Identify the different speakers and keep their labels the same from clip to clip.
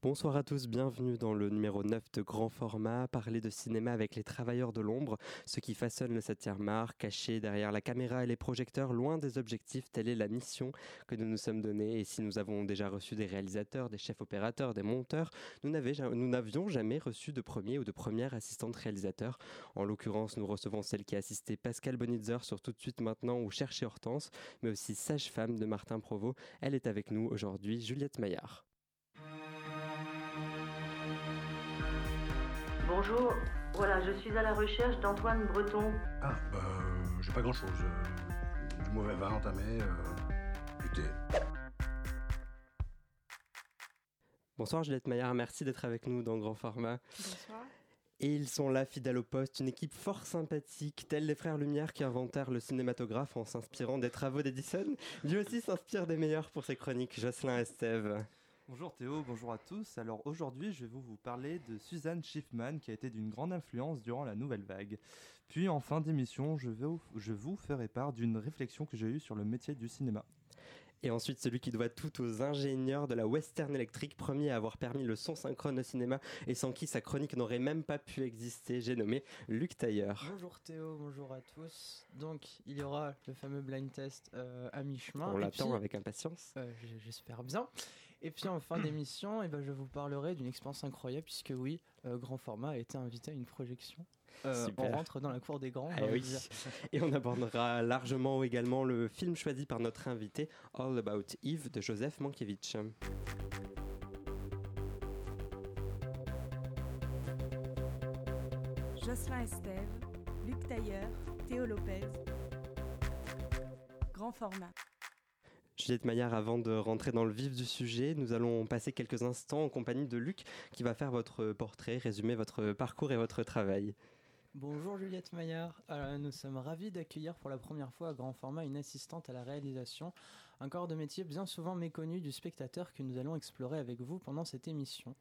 Speaker 1: Bonsoir à tous, bienvenue dans le numéro 9 de Grand Format, parler de cinéma avec les travailleurs de l'ombre, ceux qui façonnent le 7e art, cachés derrière la caméra et les projecteurs, loin des objectifs, telle est la mission que nous nous sommes donnée. Et si nous avons déjà reçu des réalisateurs, des chefs opérateurs, des monteurs, nous n'avions jamais reçu de premier ou de première assistante réalisateur. En l'occurrence, nous recevons celle qui a assisté Pascal Bonitzer sur Tout de suite maintenant ou Chercher Hortense, mais aussi sage-femme de Martin Provost. Elle est avec nous aujourd'hui, Juliette Maillard.
Speaker 2: Bonjour, voilà, je suis à la recherche d'Antoine Breton.
Speaker 3: Ah, bah, euh, j'ai pas grand chose. Euh, du mauvais vin entamé, euh, du thé.
Speaker 1: Bonsoir Juliette Maillard, merci d'être avec nous dans Grand Format.
Speaker 4: Bonsoir.
Speaker 1: Et ils sont là, fidèles au poste, une équipe fort sympathique, tels les frères Lumière qui inventèrent le cinématographe en s'inspirant des travaux d'Edison. Lui aussi s'inspire des meilleurs pour ses chroniques, Jocelyn Estève.
Speaker 5: Bonjour Théo, bonjour à tous. Alors aujourd'hui, je vais vous parler de Suzanne Schiffman qui a été d'une grande influence durant la nouvelle vague. Puis en fin d'émission, je, je vous ferai part d'une réflexion que j'ai eue sur le métier du cinéma.
Speaker 1: Et ensuite, celui qui doit tout aux ingénieurs de la Western Electric, premier à avoir permis le son synchrone au cinéma et sans qui sa chronique n'aurait même pas pu exister. J'ai nommé Luc Tailleur.
Speaker 6: Bonjour Théo, bonjour à tous. Donc, il y aura le fameux blind test euh, à mi-chemin.
Speaker 1: On l'attend avec impatience.
Speaker 6: Euh, J'espère bien. Et puis en fin d'émission, eh ben, je vous parlerai d'une expérience incroyable, puisque oui, euh, Grand Format a été invité à une projection euh, on rentre dans la cour des grands.
Speaker 1: Eh Et on abordera largement également le film choisi par notre invité, All About Eve de Joseph Mankiewicz.
Speaker 4: Jocelyn Estève, Luc Tailleur, Théo Lopez. Grand format.
Speaker 1: Juliette Maillard, avant de rentrer dans le vif du sujet, nous allons passer quelques instants en compagnie de Luc qui va faire votre portrait, résumer votre parcours et votre travail.
Speaker 6: Bonjour Juliette Maillard, nous sommes ravis d'accueillir pour la première fois à grand format une assistante à la réalisation, un corps de métier bien souvent méconnu du spectateur que nous allons explorer avec vous pendant cette émission.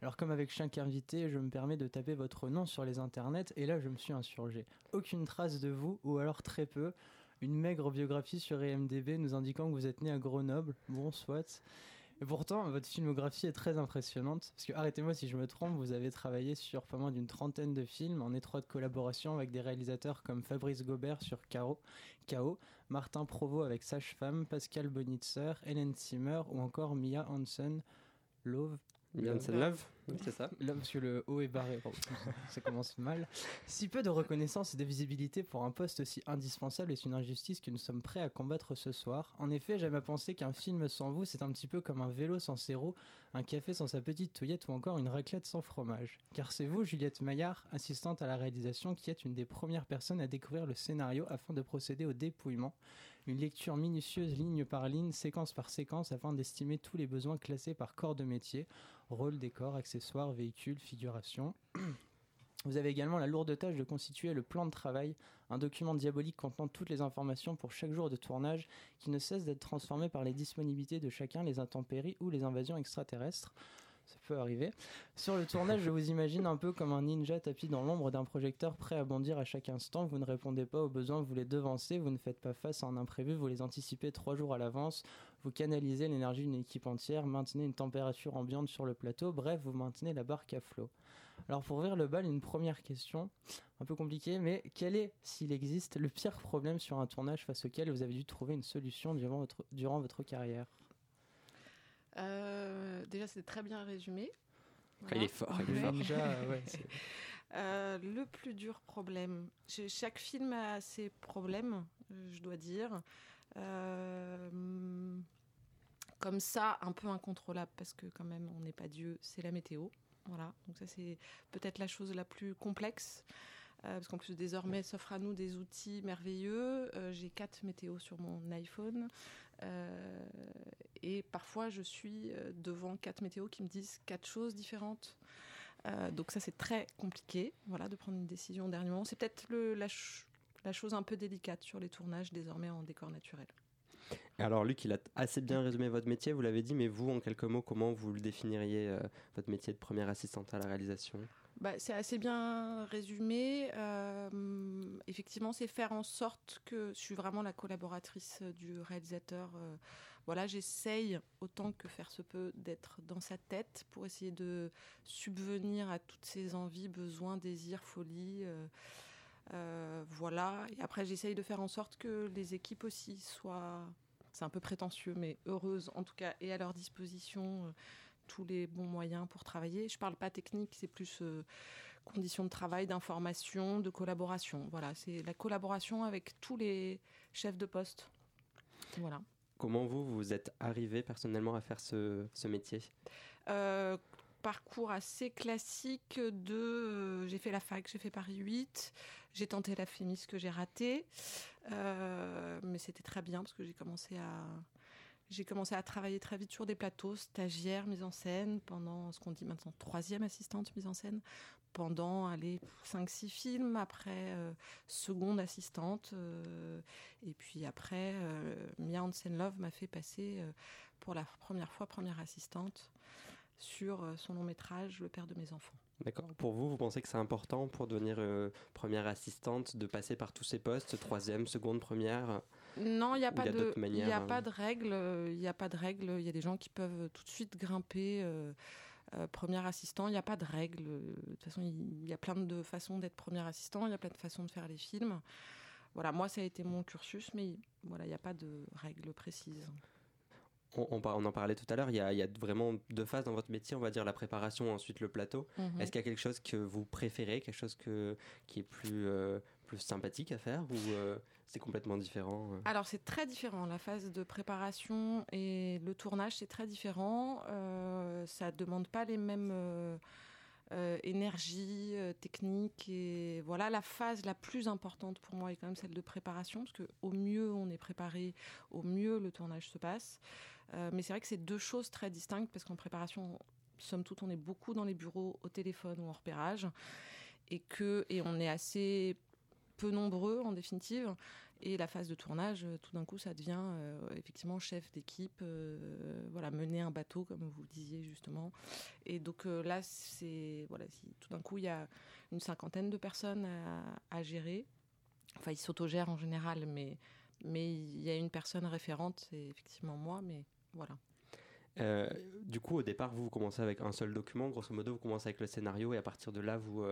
Speaker 6: Alors comme avec chaque invité, je me permets de taper votre nom sur les internets et là je me suis insurgé. Aucune trace de vous ou alors très peu. Une maigre biographie sur IMDB nous indiquant que vous êtes né à Grenoble. Bon, soit. Et pourtant, votre filmographie est très impressionnante. Parce que, arrêtez-moi si je me trompe, vous avez travaillé sur pas moins d'une trentaine de films en étroite collaboration avec des réalisateurs comme Fabrice Gobert sur K.O., Martin Provost avec Sage Femme, Pascal Bonitzer, Hélène Zimmer ou encore Mia Hansen, Love,
Speaker 1: Hansen Love c'est ça.
Speaker 6: Là, parce que le haut est barré, ça commence mal. Si peu de reconnaissance et de visibilité pour un poste aussi indispensable est une injustice que nous sommes prêts à combattre ce soir. En effet, j'aime à penser qu'un film sans vous, c'est un petit peu comme un vélo sans roues, un café sans sa petite touillette ou encore une raclette sans fromage. Car c'est vous, Juliette Maillard, assistante à la réalisation, qui êtes une des premières personnes à découvrir le scénario afin de procéder au dépouillement. Une lecture minutieuse ligne par ligne, séquence par séquence, afin d'estimer tous les besoins classés par corps de métier, rôle, décor, accessoires, véhicules, figuration. Vous avez également la lourde tâche de constituer le plan de travail, un document diabolique contenant toutes les informations pour chaque jour de tournage qui ne cesse d'être transformé par les disponibilités de chacun, les intempéries ou les invasions extraterrestres ça peut arriver. Sur le tournage, je vous imagine un peu comme un ninja tapis dans l'ombre d'un projecteur prêt à bondir à chaque instant. Vous ne répondez pas aux besoins, vous les devancez, vous ne faites pas face à un imprévu, vous les anticipez trois jours à l'avance, vous canalisez l'énergie d'une équipe entière, maintenez une température ambiante sur le plateau, bref, vous maintenez la barque à flot. Alors pour ouvrir le bal, une première question, un peu compliquée, mais quel est, s'il existe, le pire problème sur un tournage face auquel vous avez dû trouver une solution durant votre, durant votre carrière?
Speaker 4: Déjà, c'est très bien résumé.
Speaker 1: Il est fort. Il est fort.
Speaker 4: Euh, le plus dur problème. Chaque film a ses problèmes, je dois dire. Euh, comme ça, un peu incontrôlable, parce que quand même, on n'est pas Dieu, c'est la météo. Voilà, donc ça c'est peut-être la chose la plus complexe. Euh, parce qu'en plus désormais s'offrent à nous des outils merveilleux. Euh, j'ai quatre météos sur mon iPhone euh, et parfois je suis devant quatre météos qui me disent quatre choses différentes. donc ça c'est très compliqué, voilà, de prendre une décision au dernier moment. C'est peut-être la chose un peu délicate sur les tournages désormais en décor naturel.
Speaker 1: Alors Luc, il a assez bien résumé votre métier, vous l'avez dit, mais vous, en quelques mots, comment vous le définiriez, votre métier de première assistante à la réalisation?
Speaker 4: Bah, c'est assez bien résumé. Euh, effectivement, c'est faire en sorte que je suis vraiment la collaboratrice du réalisateur. Euh, voilà, j'essaye autant que faire se peut d'être dans sa tête pour essayer de subvenir à toutes ses envies, besoins, désirs, folies. euh, voilà. Et après, j'essaye de faire en sorte que les équipes aussi soient, c'est un peu prétentieux, mais heureuses en tout cas, et à leur disposition tous les bons moyens pour travailler. Je parle pas technique, c'est plus euh, conditions de travail, d'information, de collaboration. Voilà, c'est la collaboration avec tous les chefs de poste. Voilà.
Speaker 1: Comment vous, vous êtes arrivé personnellement à faire ce, ce métier?
Speaker 4: Euh, parcours assez classique de euh, j'ai fait la fac, j'ai fait Paris 8, j'ai tenté la FEMIS que j'ai raté, Euh, mais c'était très bien parce que j'ai commencé à j'ai commencé à travailler très vite sur des plateaux, stagiaire, mise en scène, pendant ce qu'on dit maintenant troisième assistante mise en scène, pendant allez, 5-6 films, après euh, seconde assistante, euh, et puis après euh, Mia Hansen Love m'a fait passer pour la première fois première assistante sur son long métrage Le père de mes enfants.
Speaker 1: D'accord. Pour vous, vous pensez que c'est important pour devenir première assistante de passer par tous ces postes, troisième, seconde, première
Speaker 4: Non, il n'y a pas de,
Speaker 1: manières,
Speaker 4: y a
Speaker 1: hein.
Speaker 4: pas de règles. euh, Il n'y a pas de règles. Il y a des gens qui peuvent tout de suite grimper. euh, euh, premier assistant, il n'y a pas de règles. De toute façon, il y a plein de façons d'être premier assistant. Il y a plein de façons de faire les films. Voilà, moi, ça a été mon cursus, mais voilà, il n'y a pas de règles précises.
Speaker 1: on, on par- on en parlait tout à l'heure, il y, a, il y a vraiment deux phases dans votre métier, on va dire la préparation, ensuite le plateau.
Speaker 4: Mhm.
Speaker 1: Est-ce qu'il y a quelque chose que vous préférez, quelque chose que, qui est plus, euh, plus sympathique à faire ou euh, complètement différent
Speaker 4: Alors c'est très différent, la phase de préparation et le tournage c'est très différent. Euh, ça demande pas les mêmes euh, euh, énergies euh, techniques et voilà la phase la plus importante pour moi est quand même celle de préparation parce que au mieux on est préparé, au mieux le tournage se passe. Mais c'est vrai que c'est deux choses très distinctes parce qu'en préparation, somme toute, on est beaucoup dans les bureaux au téléphone ou en repérage et que et on est assez peu nombreux en définitive. Et la phase de tournage, euh, tout d'un coup, ça devient euh, effectivement chef d'équipe, euh, voilà, mener un bateau, comme vous disiez justement. Et donc là, c'est voilà, tout d'un coup il y a une cinquantaine de personnes à, gérer. Enfin, ils s'autogèrent en général, mais mais il y a une personne référente, c'est effectivement moi, mais voilà.
Speaker 1: Du coup, au départ, vous, commencez avec un seul document, grosso modo, vous commencez avec le scénario et à partir de là, vous,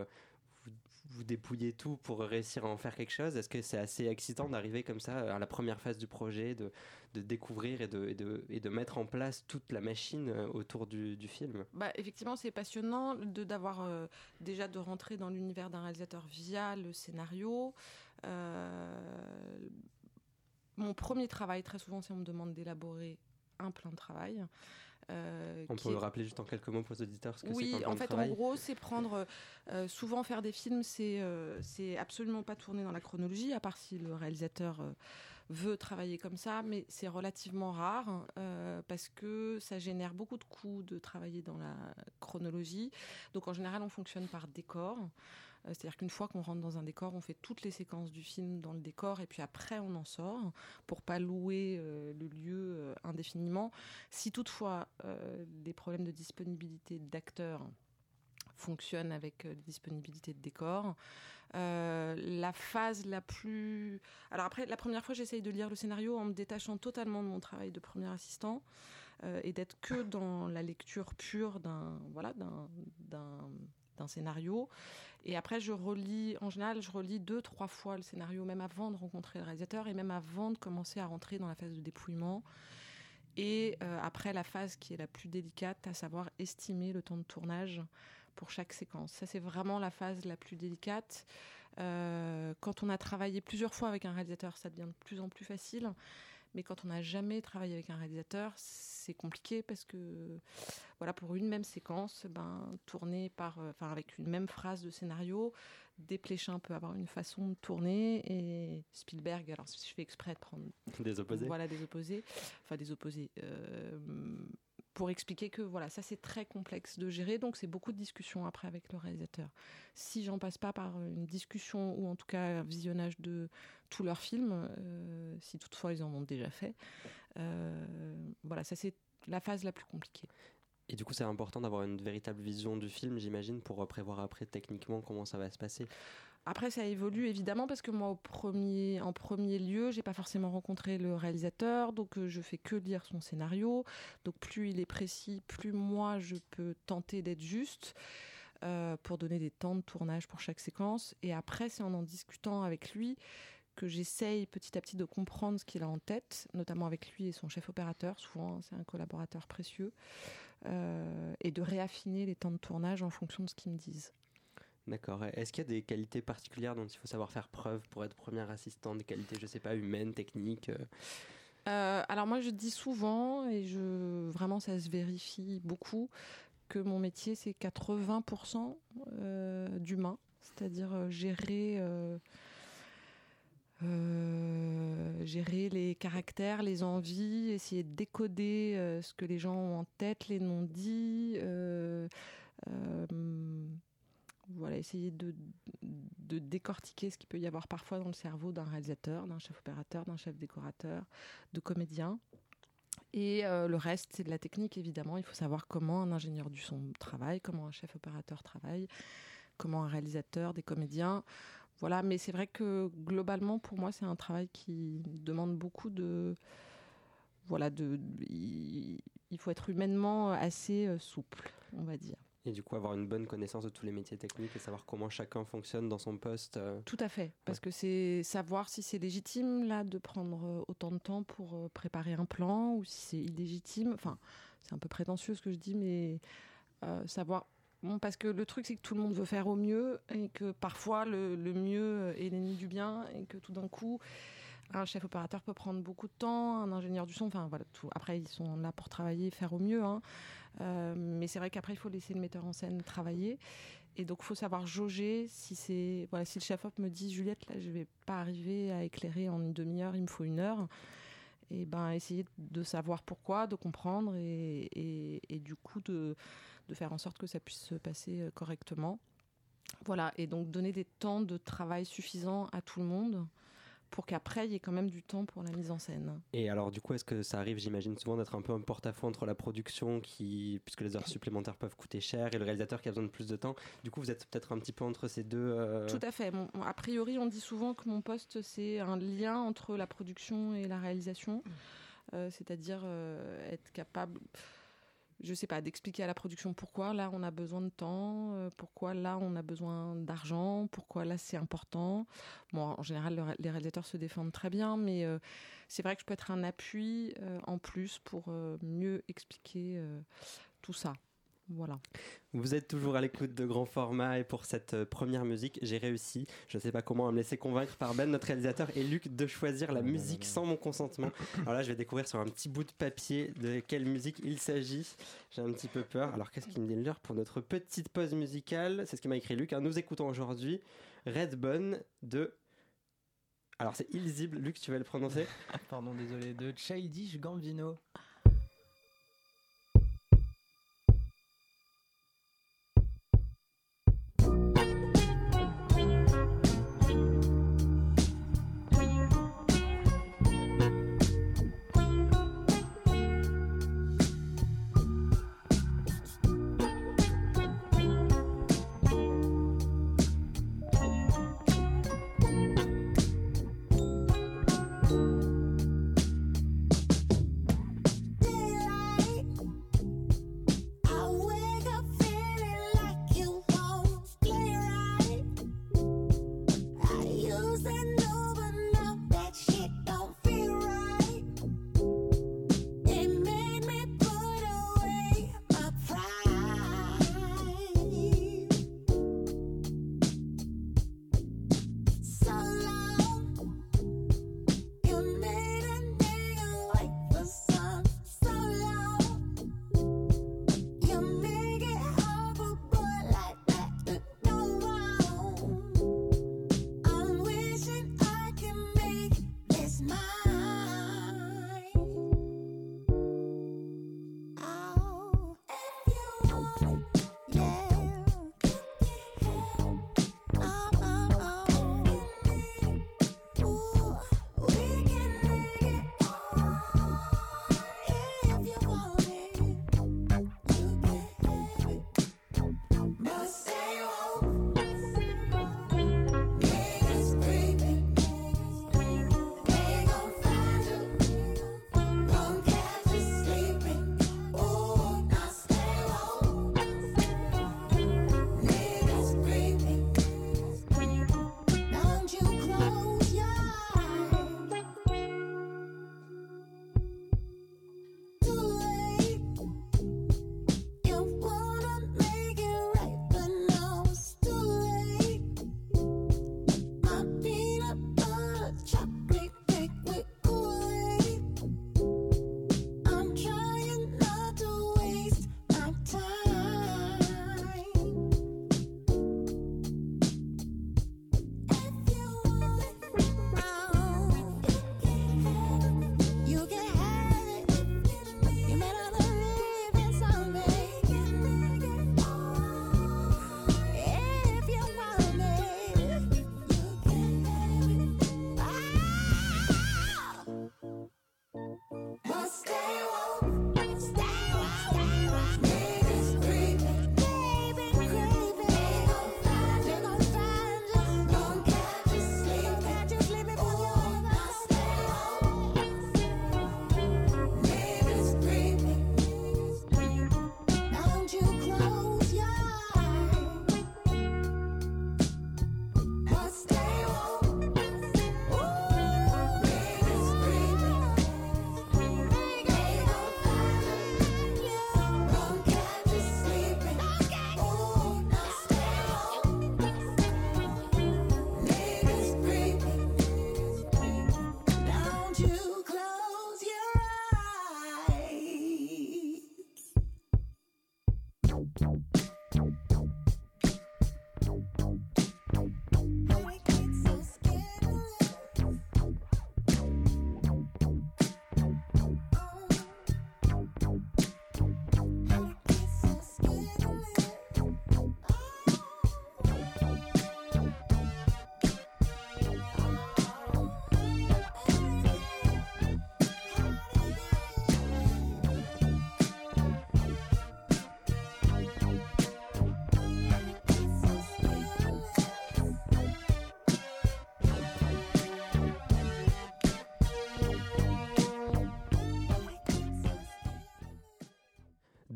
Speaker 1: vous, dépouillez tout pour réussir à en faire quelque chose? Est-ce que c'est assez excitant d'arriver comme ça à la première phase du projet, de, de découvrir et de, de, et de mettre en place toute la machine euh, autour du, du film?
Speaker 4: Bah, effectivement, c'est passionnant de d'avoir euh, déjà de rentrer dans l'univers d'un réalisateur via le scénario. Euh, mon premier travail, très souvent, c'est on me demande d'élaborer un plan de travail. Euh,
Speaker 1: On peut
Speaker 4: est-
Speaker 1: le rappeler juste en quelques mots pour les auditeurs ce que c'est
Speaker 4: oui, en fait, en gros, c'est prendre. euh, souvent, faire des films, c'est euh, c'est absolument pas tourné dans la chronologie, à part si le réalisateur veut travailler comme ça, mais c'est relativement rare parce que ça génère beaucoup de coûts de travailler dans la chronologie. Donc, en général, on fonctionne par décor. Euh, C'est-à-dire qu'une fois qu'on rentre dans un décor, on fait toutes les séquences du film dans le décor et puis après on en sort pour pas louer euh, le lieu euh, indéfiniment. Si toutefois les problèmes de disponibilité d'acteurs fonctionnent avec euh, les disponibilités de décors, euh, la phase la plus... Alors après, la première fois, j'essaye de lire le scénario en me détachant totalement de mon travail de premier assistant et d'être que dans la lecture pure d'un voilà, d'un- d'un scénario. Et après, je relis, en général, je relis deux, trois fois le scénario, même avant de rencontrer le réalisateur et même avant de commencer à rentrer dans la phase de dépouillement. Et euh, après, la phase qui est la plus délicate, à savoir estimer le temps de tournage pour chaque séquence. Ça, c'est vraiment la phase la plus délicate. Euh, quand on a travaillé plusieurs fois avec un réalisateur, ça devient de plus en plus facile. Mais quand on n'a jamais travaillé avec un réalisateur, c'est compliqué parce que, voilà, pour une même séquence, ben, tourner par, euh, enfin, avec une même phrase de scénario, Desplechin peut avoir une façon de tourner et Spielberg, alors je fais exprès de prendre
Speaker 1: des opposés.
Speaker 4: Voilà, des opposés, enfin des opposés, euh, pour expliquer que voilà, ça c'est très complexe de gérer, donc c'est beaucoup de discussions après avec le réalisateur. Si j'en passe pas par une discussion ou en tout cas un visionnage de tous leurs films, euh, si toutefois ils en ont déjà fait, euh, voilà, ça c'est la phase la plus compliquée.
Speaker 1: Et du coup, c'est important d'avoir une véritable vision du film, j'imagine, pour prévoir après techniquement comment ça va se passer.
Speaker 4: Après, ça évolue évidemment parce que moi, en premier lieu, j'ai pas forcément rencontré le réalisateur, donc euh, je fais que lire son scénario. Donc plus il est précis, plus moi je peux tenter d'être juste euh, pour donner des temps de tournage pour chaque séquence. Et après, c'est en en discutant avec lui que j'essaye petit à petit de comprendre ce qu'il a en tête, notamment avec lui et son chef opérateur. Souvent, c'est un collaborateur précieux, euh, et de réaffiner les temps de tournage en fonction de ce qu'ils me disent.
Speaker 1: D'accord. Est-ce qu'il y a des qualités particulières dont il faut savoir faire preuve pour être première assistante Des qualités, je sais pas, humaines, techniques euh
Speaker 4: Euh, alors moi je dis souvent et je vraiment ça se vérifie beaucoup que mon métier c'est 80% euh, d'humain, c'est-à-dire gérer gérer les caractères, les envies, essayer de décoder ce que les gens ont en tête, les non-dits. Voilà, essayer de, de décortiquer ce qu'il peut y avoir parfois dans le cerveau d'un réalisateur, d'un chef opérateur, d'un chef décorateur, de comédien. Et euh, le reste, c'est de la technique, évidemment. Il faut savoir comment un ingénieur du son travaille, comment un chef opérateur travaille, comment un réalisateur, des comédiens. Voilà, mais c'est vrai que globalement, pour moi, c'est un travail qui demande beaucoup de. Voilà, de, il, faut être humainement assez euh, souple, on va dire.
Speaker 1: Et du coup, avoir une bonne connaissance de tous les métiers techniques et savoir comment chacun fonctionne dans son poste. euh,
Speaker 4: Tout à fait, parce que c'est savoir si c'est légitime là de prendre euh, autant de temps pour euh, préparer un plan ou si c'est illégitime. Enfin, c'est un peu prétentieux ce que je dis, mais euh, savoir. Bon, parce que le truc c'est que tout le monde veut faire au mieux et que parfois le, le mieux est l'ennemi du bien et que tout d'un coup un chef opérateur peut prendre beaucoup de temps, un ingénieur du son, enfin voilà tout. Après ils sont là pour travailler, faire au mieux, hein. Euh, mais c'est vrai qu'après il faut laisser le metteur en scène travailler. Et donc, il faut savoir jauger si c'est. Voilà, si le chef-op me dit Juliette, là, je vais pas arriver à éclairer en une demi-heure, il me faut une heure. Et ben, essayer de savoir pourquoi, de comprendre et, et, du coup de, de faire en sorte que ça puisse se passer euh, correctement. Voilà, et donc donner des temps de travail suffisants à tout le monde pour qu'après il y ait quand même du temps pour la mise en scène.
Speaker 1: Et alors, du coup, est-ce que ça arrive, j'imagine souvent, d'être un peu un porte-à-faux entre la production, qui, puisque les heures supplémentaires peuvent coûter cher, et le réalisateur qui a besoin de plus de temps Du coup, vous êtes peut-être un petit peu entre ces deux. euh,
Speaker 4: Tout à fait. A priori, on dit souvent que mon poste, c'est un lien entre la production et la réalisation. Euh, C'est-à-dire euh, être capable, je sais pas, d'expliquer à la production pourquoi là on a besoin de temps, euh, pourquoi là on a besoin d'argent, pourquoi là c'est important. Bon, en général, les réalisateurs se défendent très bien, mais euh, c'est vrai que je peux être un appui euh, en plus pour mieux expliquer tout ça. Voilà.
Speaker 1: Vous êtes toujours à l'écoute de grand format et pour cette euh, première musique, j'ai réussi, je ne sais pas comment, à me laisser convaincre par Ben, notre réalisateur, et Luc de choisir la musique sans mon consentement. Alors là, je vais découvrir sur un petit bout de papier de quelle musique il s'agit. J'ai un petit peu peur. Alors qu'est-ce qu'il me dit l'heure pour notre petite pause musicale? C'est ce qui m'a écrit Luc. hein. Nous écoutons aujourd'hui Redbone de... Alors c'est illisible, Luc, tu vas le prononcer?
Speaker 6: Pardon, désolé, de Childish Gambino.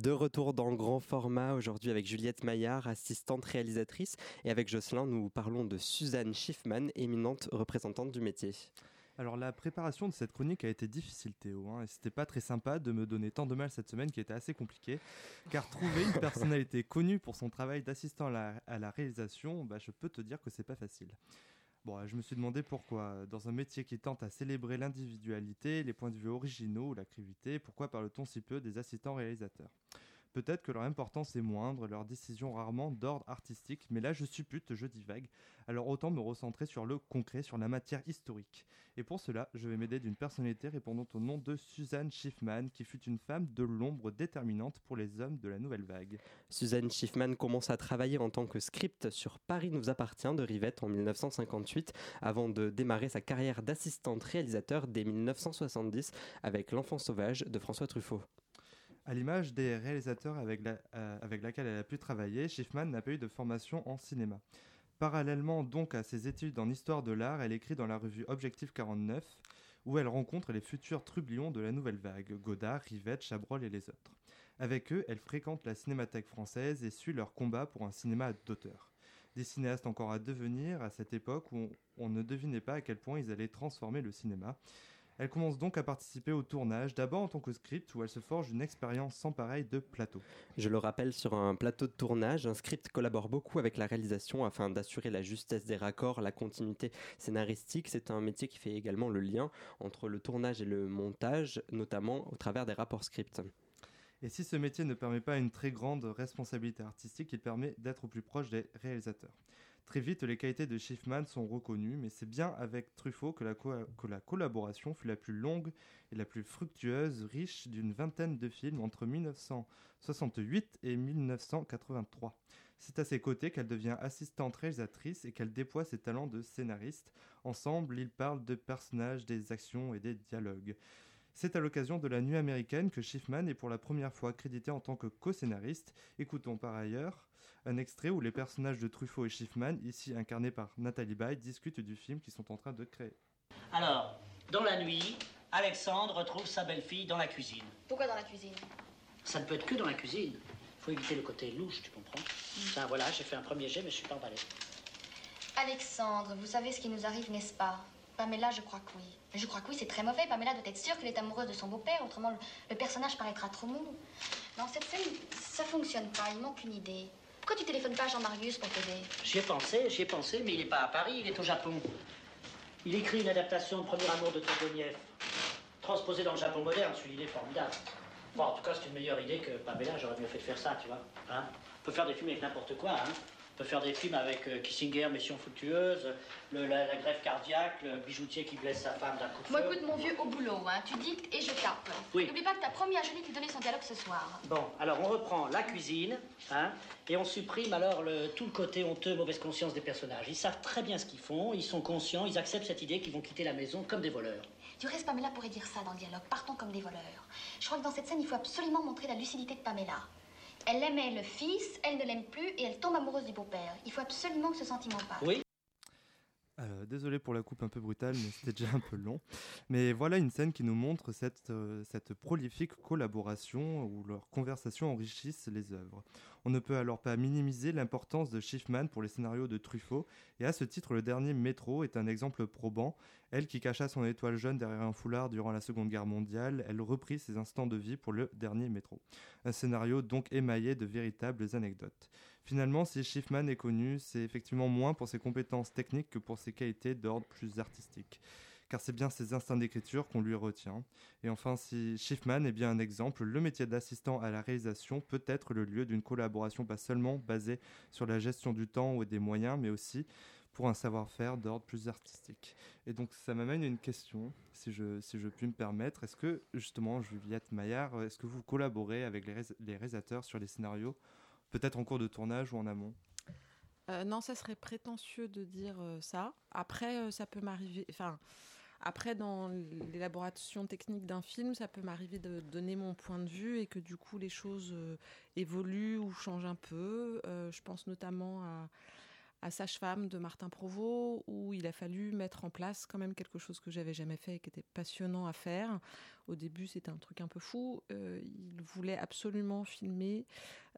Speaker 1: De retour dans grand format aujourd'hui avec Juliette Maillard, assistante réalisatrice, et avec Jocelyn, nous parlons de Suzanne Schiffman, éminente représentante du métier.
Speaker 5: Alors la préparation de cette chronique a été difficile Théo, hein, et c'était pas très sympa de me donner tant de mal cette semaine qui était assez compliquée, car trouver une personnalité connue pour son travail d'assistant à, la, réalisation, bah, je peux te dire que c'est pas facile. Bon, je me suis demandé pourquoi, dans un métier qui tente à célébrer l'individualité, les points de vue originaux ou la crudité, pourquoi parle-t-on si peu des assistants réalisateurs? Peut-être que leur importance est moindre, leurs décisions rarement d'ordre artistique, mais là je suppute, je divague, alors autant me recentrer sur le concret, sur la matière historique. Et pour cela, je vais m'aider d'une personnalité répondant au nom de Suzanne Schiffman, qui fut une femme de l'ombre déterminante pour les hommes de la nouvelle vague.
Speaker 1: Suzanne Schiffman commence à travailler en tant que script sur Paris nous appartient de Rivette en 1958, avant de démarrer sa carrière d'assistante réalisateur dès 1970 avec L'enfant sauvage de François Truffaut.
Speaker 5: À l'image des réalisateurs avec, la, euh, avec laquelle elle a pu travailler, Schiffman n'a pas eu de formation en cinéma. Parallèlement donc à ses études en histoire de l'art, elle écrit dans la revue Objectif 49, où elle rencontre les futurs trublions de la nouvelle vague, Godard, Rivette, Chabrol et les autres. Avec eux, elle fréquente la cinémathèque française et suit leur combat pour un cinéma d'auteur. Des cinéastes encore à devenir à cette époque où on ne devinait pas à quel point ils allaient transformer le cinéma. Elle commence donc à participer au tournage, d'abord en tant que script, où elle se forge une expérience sans pareil de plateau.
Speaker 1: Je le rappelle, sur un plateau de tournage, un script collabore beaucoup avec la réalisation afin d'assurer la justesse des raccords, la continuité scénaristique. C'est un métier qui fait également le lien entre le tournage et le montage, notamment au travers des rapports scripts.
Speaker 5: Et si ce métier ne permet pas une très grande responsabilité artistique, il permet d'être au plus proche des réalisateurs. Très vite, les qualités de Schiffman sont reconnues, mais c'est bien avec Truffaut que la, collaboration fut la plus longue et la plus fructueuse, riche d'une vingtaine de films entre 1968 et 1983. C'est à ses côtés qu'elle devient assistante réalisatrice et qu'elle déploie ses talents de scénariste. Ensemble, ils parlent de personnages, des actions et des dialogues. C'est à l'occasion de la nuit américaine que Schiffman est pour la première fois crédité en tant que co-scénariste. Écoutons par ailleurs un extrait où les personnages de Truffaut et Schiffman, ici incarnés par Nathalie Baye, discutent du film qu'ils sont en train de créer.
Speaker 7: Alors, dans la nuit, Alexandre retrouve sa belle-fille dans la cuisine.
Speaker 8: Pourquoi dans la cuisine?
Speaker 7: Ça ne peut être que dans la cuisine. Il faut éviter le côté louche, tu comprends? Mm. voilà, j'ai fait un premier jet, mais je suis pas emballé.
Speaker 8: Alexandre, vous savez ce qui nous arrive, n'est-ce pas? Pamela, je crois que oui. Je crois que oui, c'est très mauvais. Pamela doit être sûre qu'elle est amoureuse de son beau-père, autrement le, le, personnage paraîtra trop mou. Non, cette scène, ça fonctionne pas, il manque une idée. Pourquoi tu téléphones pas à Jean-Marius pour t'aider?
Speaker 7: J'y ai pensé, j'y ai pensé, mais il n'est pas à Paris, il est au Japon. Il écrit une adaptation de Premier Amour de Turgenev, transposée dans le Japon moderne, celui l'idée formidable. Bon, en tout cas, c'est une meilleure idée que Pamela, j'aurais mieux fait de faire ça, tu vois. Hein On peut faire des films avec n'importe quoi, hein peut faire des films avec euh, Kissinger, Mission Fructueuse, la, greffe cardiaque, le bijoutier qui blesse sa femme d'un coup de
Speaker 8: feu. Moi, écoute, mon vieux, au boulot, hein. Tu dictes et je tape.
Speaker 7: Oui.
Speaker 8: N'oublie pas que t'as promis à Julie de lui donner son dialogue ce soir.
Speaker 7: Bon, alors on reprend la cuisine, hein, et on supprime alors le, tout le côté honteux, mauvaise conscience des personnages. Ils savent très bien ce qu'ils font, ils sont conscients, ils acceptent cette idée qu'ils vont quitter la maison comme des voleurs.
Speaker 8: Du reste, Pamela pourrait dire ça dans le dialogue. Partons comme des voleurs. Je crois que dans cette scène, il faut absolument montrer la lucidité de Pamela. Elle aimait le fils, elle ne l'aime plus et elle tombe amoureuse du beau-père. Il faut absolument que ce sentiment passe.
Speaker 7: Oui.
Speaker 5: Euh, désolé pour la coupe un peu brutale, mais c'était déjà un peu long. Mais voilà une scène qui nous montre cette, euh, prolifique collaboration où leurs conversations enrichissent les œuvres. On ne peut alors pas minimiser l'importance de Schiffman pour les scénarios de Truffaut, et à ce titre, le dernier Métro est un exemple probant. Elle qui cacha son étoile jaune derrière un foulard durant la Seconde Guerre mondiale, elle reprit ses instants de vie pour le dernier Métro. Un scénario donc émaillé de véritables anecdotes. Finalement, si Schiffman est connu, c'est effectivement moins pour ses compétences techniques que pour ses qualités d'ordre plus artistique car c'est bien ses instincts d'écriture qu'on lui retient. Et enfin, si Schiffman est bien un exemple, le métier d'assistant à la réalisation peut être le lieu d'une collaboration pas seulement basée sur la gestion du temps ou des moyens, mais aussi pour un savoir-faire d'ordre plus artistique. Et donc ça m'amène à une question, si je, puis me permettre. Est-ce que justement, Juliette Maillard, est-ce que vous collaborez avec les réalisateurs sur les scénarios, peut-être en cours de tournage ou en amont
Speaker 4: euh, non, ça serait prétentieux de dire euh, ça. Après, euh, ça peut m'arriver. Enfin, après, dans l'élaboration technique d'un film, ça peut m'arriver de donner mon point de vue et que du coup les choses évoluent ou changent un peu. Je pense notamment à, à Sage-Femme de Martin Provost, où il a fallu mettre en place quand même quelque chose que j'avais jamais fait et qui était passionnant à faire. Au début, c'était un truc un peu fou. Euh, il voulait absolument filmer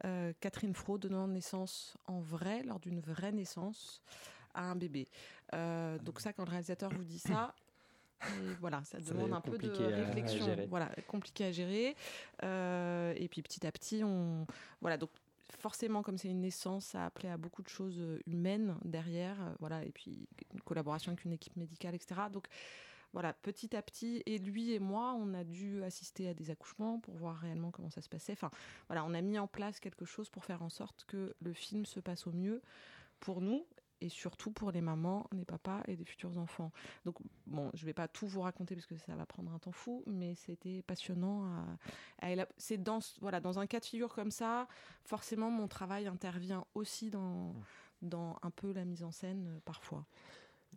Speaker 4: euh, Catherine Fro donnant naissance en vrai, lors d'une vraie naissance, à un bébé. Euh, donc ça, quand le réalisateur vous dit ça, et voilà, ça demande un peu de réflexion. voilà, compliqué à gérer. Euh, et puis petit à petit, on voilà donc forcément comme c'est une naissance, ça a appelé à beaucoup de choses euh, humaines derrière. euh, voilà et puis une collaboration avec une équipe médicale, etc. Donc voilà, petit à petit, et lui et moi, on a dû assister à des accouchements pour voir réellement comment ça se passait. Enfin, voilà, on a mis en place quelque chose pour faire en sorte que le film se passe au mieux pour nous et surtout pour les mamans, les papas et les futurs enfants. Donc, bon, je vais pas tout vous raconter parce que ça va prendre un temps fou, mais c'était passionnant. à- à éla- C'est dans, voilà, dans un cas de figure comme ça, forcément, mon travail intervient aussi dans, dans un peu la mise en scène euh, parfois.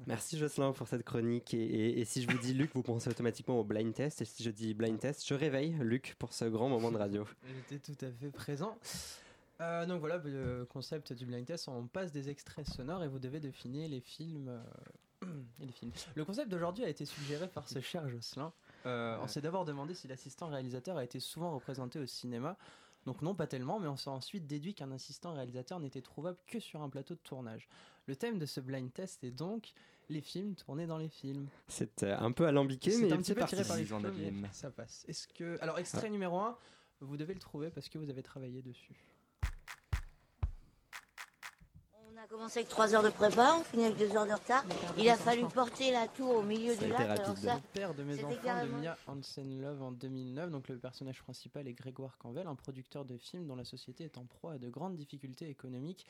Speaker 1: Merci Jocelyn pour cette chronique. Et, et- et si je vous dis Luc, vous pensez automatiquement au blind test. Et si je dis blind test, je réveille Luc pour ce grand moment de radio.
Speaker 6: J'étais tout à fait présent. Euh, donc voilà, le concept du blind test, on passe des extraits sonores et vous devez deviner les films. euh, les films. Le concept d'aujourd'hui a été suggéré par ce cher Jocelyn. Euh, On s'est d'abord demandé si l'assistant réalisateur a été souvent représenté au cinéma. Donc non, pas tellement, mais on s'est ensuite déduit qu'un assistant réalisateur n'était trouvable que sur un plateau de tournage. Le thème de ce blind test est donc les films tournés dans les films.
Speaker 1: C'est euh, un peu alambiqué,
Speaker 6: C'est
Speaker 1: mais
Speaker 6: un petit
Speaker 1: c'est
Speaker 6: peu
Speaker 1: parti.
Speaker 6: tiré par les
Speaker 5: abîme.
Speaker 6: ça passe. Est-ce que alors extrait numéro 1, vous devez le trouver parce que vous avez travaillé dessus.
Speaker 9: On a commencé avec 3 heures de prépa, on finit avec 2 heures de retard. Il a fallu porter la tour au milieu
Speaker 1: Ça a
Speaker 9: du
Speaker 1: été
Speaker 9: lac. Alors ça,
Speaker 6: Le père de mes enfants de
Speaker 9: carrément-
Speaker 6: Mia Hansen-Love en 2009. Donc le personnage principal est Grégoire Canvel, un producteur de films dont la société est en proie à de grandes difficultés économiques.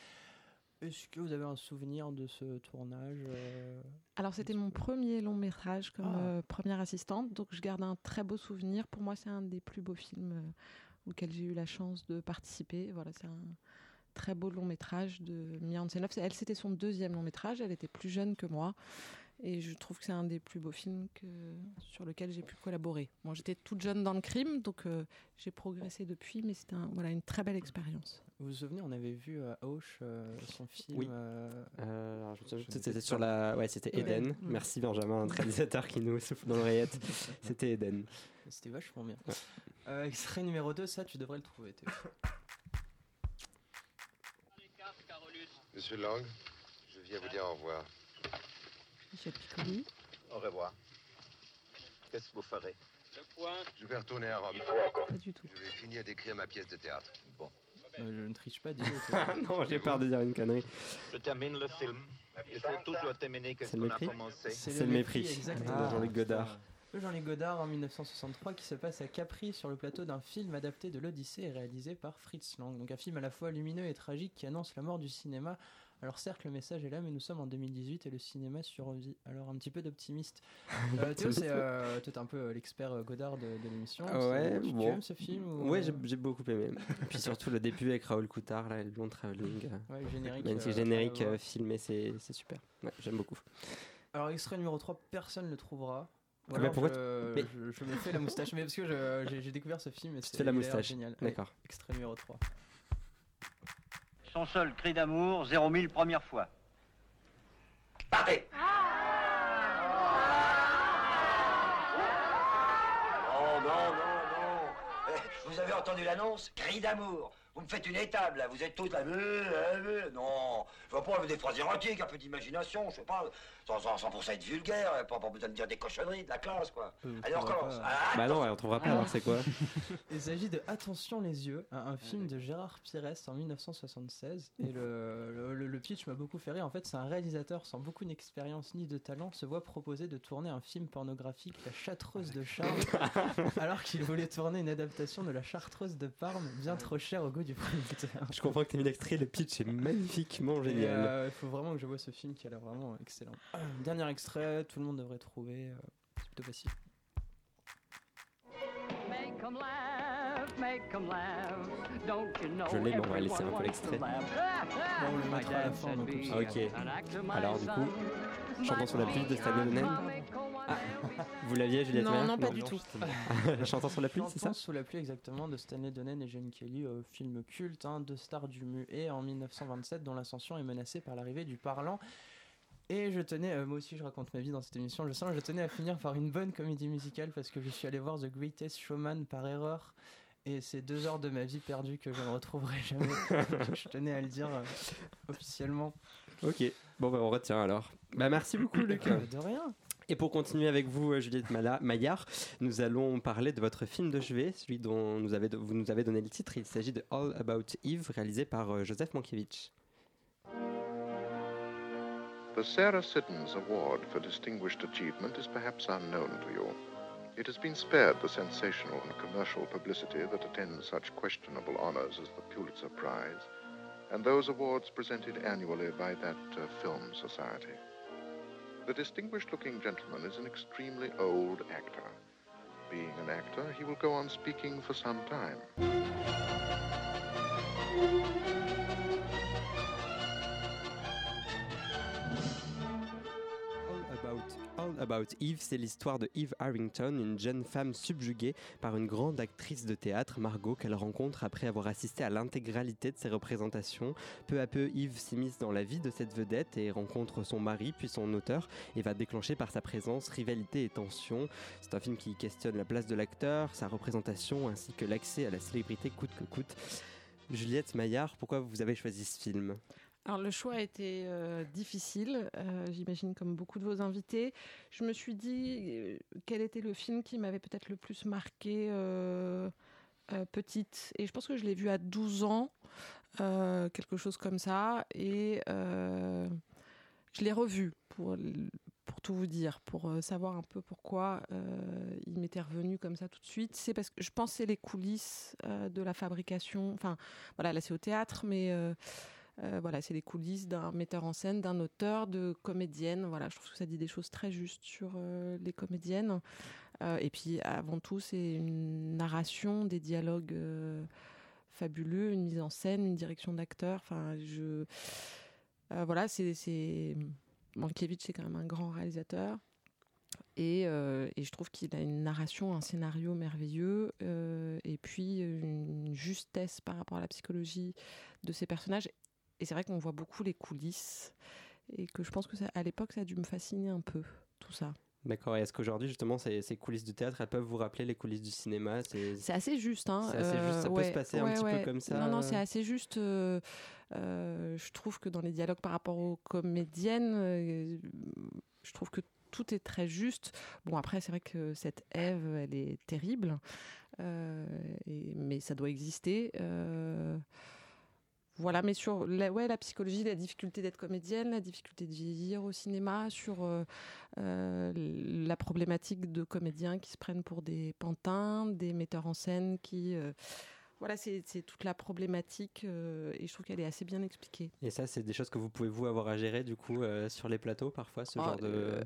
Speaker 6: Est-ce que vous avez un souvenir de ce tournage euh,
Speaker 4: Alors c'était mon premier long métrage comme
Speaker 6: Ah.
Speaker 4: euh, première assistante, donc je garde un très beau souvenir. Pour moi, c'est un des plus beaux films euh, auxquels j'ai eu la chance de participer. Voilà, c'est un très beau long métrage de Mia Hansen-Love. C'est- Elle, c'était son deuxième long métrage. Elle était plus jeune que moi. Et je trouve que c'est un des plus beaux films que, sur lequel j'ai pu collaborer. Bon, j'étais toute jeune dans le crime, donc euh, j'ai progressé depuis, mais c'était un- voilà, une très belle expérience.
Speaker 6: Vous vous souvenez, on avait vu à Auch euh, son film.
Speaker 1: Oui.
Speaker 6: euh,
Speaker 1: Euh, c'était sur la. Ouais, c'était Eden. Merci Benjamin, un réalisateur qui nous souffle dans l'oreillette. C'était Eden.
Speaker 6: C'était vachement bien. Euh, extrait numéro 2, ça tu devrais le trouver. Théo.
Speaker 10: Monsieur Lang, je viens vous dire au revoir.
Speaker 4: Michel Piccoli.
Speaker 10: Au revoir. Qu'est-ce que vous ferez? Je vais retourner à Rome.
Speaker 4: Pas du tout.
Speaker 10: Je vais finir d'écrire ma pièce de théâtre. Bon.
Speaker 6: Euh, je ne triche pas. Théo.
Speaker 1: non, j'ai peur de dire une connerie.
Speaker 10: Je termine le film. Il faut toujours terminer
Speaker 1: C'est le mépris
Speaker 10: commencé.
Speaker 1: C'est le mépris.
Speaker 6: exactement.
Speaker 1: de Jean-Luc Godard.
Speaker 6: Jean-Luc Godard en 1963 qui se passe à Capri sur le plateau d'un film adapté de l'Odyssée et réalisé par Fritz Lang. Donc un film à la fois lumineux et tragique qui annonce la mort du cinéma. Alors certes le message est là mais nous sommes en 2018 et le cinéma survit. Alors un petit peu d'optimiste. Euh, Théo c'est euh, toi, t'es un peu euh, l'expert euh, Godard de, de l'émission.
Speaker 1: Ah ouais,
Speaker 6: tu,
Speaker 1: bon.
Speaker 6: aimes ce film ou,
Speaker 1: Ouais, j'ai beaucoup aimé. Et puis surtout le début avec Raoul Coutard, là, le long travelling.
Speaker 6: Ouais, générique.
Speaker 1: Générique
Speaker 6: à la
Speaker 1: euh,
Speaker 6: voix.
Speaker 1: filmé, c'est c'est super. Ouais, J'aime beaucoup.
Speaker 6: Alors extrait numéro 3, personne ne le trouvera. Ou
Speaker 1: Ah bah
Speaker 6: alors
Speaker 1: pourquoi
Speaker 6: je,
Speaker 1: Mais-
Speaker 6: je, je me fais la moustache, mais parce que je- j'ai découvert ce film et
Speaker 1: Tu te
Speaker 6: c'est
Speaker 1: fais la moustache.
Speaker 6: génial.
Speaker 1: D'accord.
Speaker 6: extrait numéro 3.
Speaker 11: Son seul cri d'amour, 0 000 première fois.
Speaker 10: Partez
Speaker 11: Oh non, non, non. Eh, Vous avez entendu l'annonce? Cri d'amour. Vous me faites une étable, là. Vous êtes tous là. Euh, euh, euh. Non, je vois pas des phrases érotiques, un peu d'imagination, je sais pas. Sans, sans, sans pour ça être vulgaire, pas, pas besoin de dire des cochonneries, de la classe, quoi.
Speaker 6: Euh,
Speaker 11: Allez, on recommence. Ah,
Speaker 1: Bah non, on trouvera pas, alors c'est quoi
Speaker 6: Il s'agit de Attention les yeux, un, un film de Gérard Pires en 1976. Et le, le, le pitch m'a beaucoup fait rire. En fait, c'est un réalisateur sans beaucoup d'expérience ni de talent se voit proposer de tourner un film pornographique, La Chartreuse de Charme, alors qu'il voulait tourner une adaptation de La Chartreuse de Parme, bien trop chère au goût du producteur.
Speaker 1: Je comprends que t'as mis l'extrait, le pitch est magnifiquement génial.
Speaker 6: euh, Il faut vraiment que je vois ce film qui a l'air vraiment excellent. Dernier extrait, tout le monde devrait trouver. c'est plutôt facile.
Speaker 12: Make 'em laugh.
Speaker 1: Je l'ai, mais on va laisser un peu l'extrait.
Speaker 6: on le mettra à la fin, donc comme ça.
Speaker 1: Ok. Alors du coup, Chantons sur la pluie de Stanley Donen. Ah, vous l'aviez, Juliette
Speaker 4: Non, non, pas du tout.
Speaker 1: Chantons sur la pluie, c'est ça
Speaker 6: Chantons sous la pluie exactement de Stanley Donen et Jane Kelly, euh, film culte, hein, deux stars du muet en 1927 dont l'ascension est menacée par l'arrivée du parlant. Et je tenais, euh, moi aussi je raconte ma vie dans cette émission, je sens, je tenais à finir par une bonne comédie musicale parce que je suis allé voir The Greatest Showman par erreur. Et c'est deux heures de ma vie perdue que je ne retrouverai jamais. je tenais à le dire euh, officiellement.
Speaker 1: Ok, bon bah on retient alors. Bah merci beaucoup Luc.
Speaker 6: De rien.
Speaker 1: Et pour continuer avec vous, euh, Juliette Mala- Maillard, nous allons parler de votre film de chevet, celui dont nous avez, vous nous avez donné le titre. Il s'agit de All About Eve, réalisé par Joseph Mankiewicz.
Speaker 12: The Sarah Siddons Award for Distinguished Achievement is perhaps unknown to you. It has been spared the sensational and commercial publicity that attends such questionable honors as the Pulitzer Prize, and those awards presented annually by that uh, film society. The distinguished looking gentleman is an extremely old actor. Being an actor, he will go on speaking for some time.
Speaker 1: About Eve, c'est l'histoire de Eve Harrington, une jeune femme subjuguée par une grande actrice de théâtre, Margot, qu'elle rencontre après avoir assisté à l'intégralité de ses représentations. Peu à peu, Eve s'immisce dans la vie de cette vedette et rencontre son mari, puis son auteur, et va déclencher par sa présence rivalité et tension. C'est un film qui questionne la place de l'acteur, sa représentation, ainsi que l'accès à la célébrité coûte que coûte. Juliette Maillard, pourquoi vous avez choisi ce film?
Speaker 4: Alors le choix a été euh, difficile, euh, j'imagine comme beaucoup de vos invités. Je me suis dit euh, quel était le film qui m'avait peut-être le plus marqué petite? Et je pense que je l'ai vu à 12 ans, quelque chose comme ça. Et je l'ai revu pour, pour tout vous dire, pour savoir un peu pourquoi il m'était revenu comme ça tout de suite. C'est parce que je c'est les coulisses de la fabrication. Enfin, voilà, là c'est au théâtre, mais euh, voilà, c'est les coulisses d'un metteur en scène, d'un auteur, de comédienne. Voilà, je trouve que ça dit des choses très justes sur euh, les comédiennes. Euh, et puis, avant tout, c'est une narration, des dialogues fabuleux, une mise en scène, une direction d'acteur. Enfin, je. voilà, c'est. Mankiewicz, c'est quand même un grand réalisateur. Et, et je trouve qu'il a une narration, un scénario merveilleux, et puis une justesse par rapport à la psychologie de ces personnages. Et c'est vrai qu'on voit beaucoup les coulisses, et que je pense que ça, à l'époque, ça a dû me fasciner un peu, tout ça.
Speaker 1: D'accord, et est-ce qu'aujourd'hui, justement, ces, ces coulisses du théâtre, elles peuvent vous rappeler les coulisses du cinéma C'est
Speaker 4: C'est assez juste. Hein.
Speaker 1: C'est assez juste, ça peut
Speaker 4: ouais,
Speaker 1: se passer un
Speaker 4: ouais,
Speaker 1: petit peu comme ça,
Speaker 4: Non, non,
Speaker 1: euh.
Speaker 4: c'est assez juste. euh, euh, je trouve que dans les dialogues par rapport aux comédiennes, euh, je trouve que tout est très juste. Bon, après, c'est vrai que cette Ève, elle est terrible, euh, et- mais ça doit exister. Voilà, mais sur la, ouais, la psychologie, la difficulté d'être comédienne, la difficulté de vieillir au cinéma, sur euh, euh, la problématique de comédiens qui se prennent pour des pantins, des metteurs en scène qui... euh, voilà, c'est toute la problématique et je trouve qu'elle est assez bien expliquée.
Speaker 1: Et ça, c'est des choses que vous pouvez vous avoir à gérer du coup sur les plateaux parfois, ce
Speaker 4: Ah,
Speaker 1: genre de.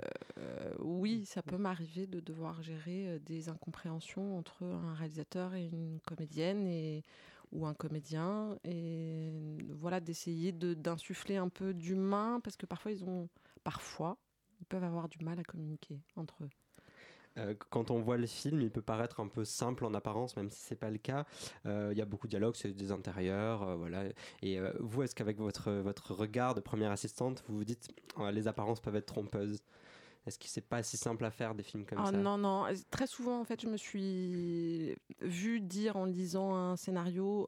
Speaker 4: oui, ça peut m'arriver de devoir gérer des incompréhensions entre un réalisateur et une comédienne et ou un comédien et voilà d'essayer de- d'insuffler un peu d'humain parce que parfois ils ont parfois ils peuvent avoir du mal à communiquer entre eux.
Speaker 1: Euh, quand on voit le film, il peut paraître un peu simple en apparence, même si c'est pas le cas. Euh, Il y a beaucoup de dialogues, c'est des intérieurs, euh, voilà. Et vous, est-ce qu'avec votre votre regard de première assistante, vous vous dites les apparences peuvent être trompeuses? Est-ce que c'est pas si simple à faire des films comme
Speaker 4: Ah
Speaker 1: ça
Speaker 4: non, non. Très souvent, en fait, je me suis vue dire en lisant un scénario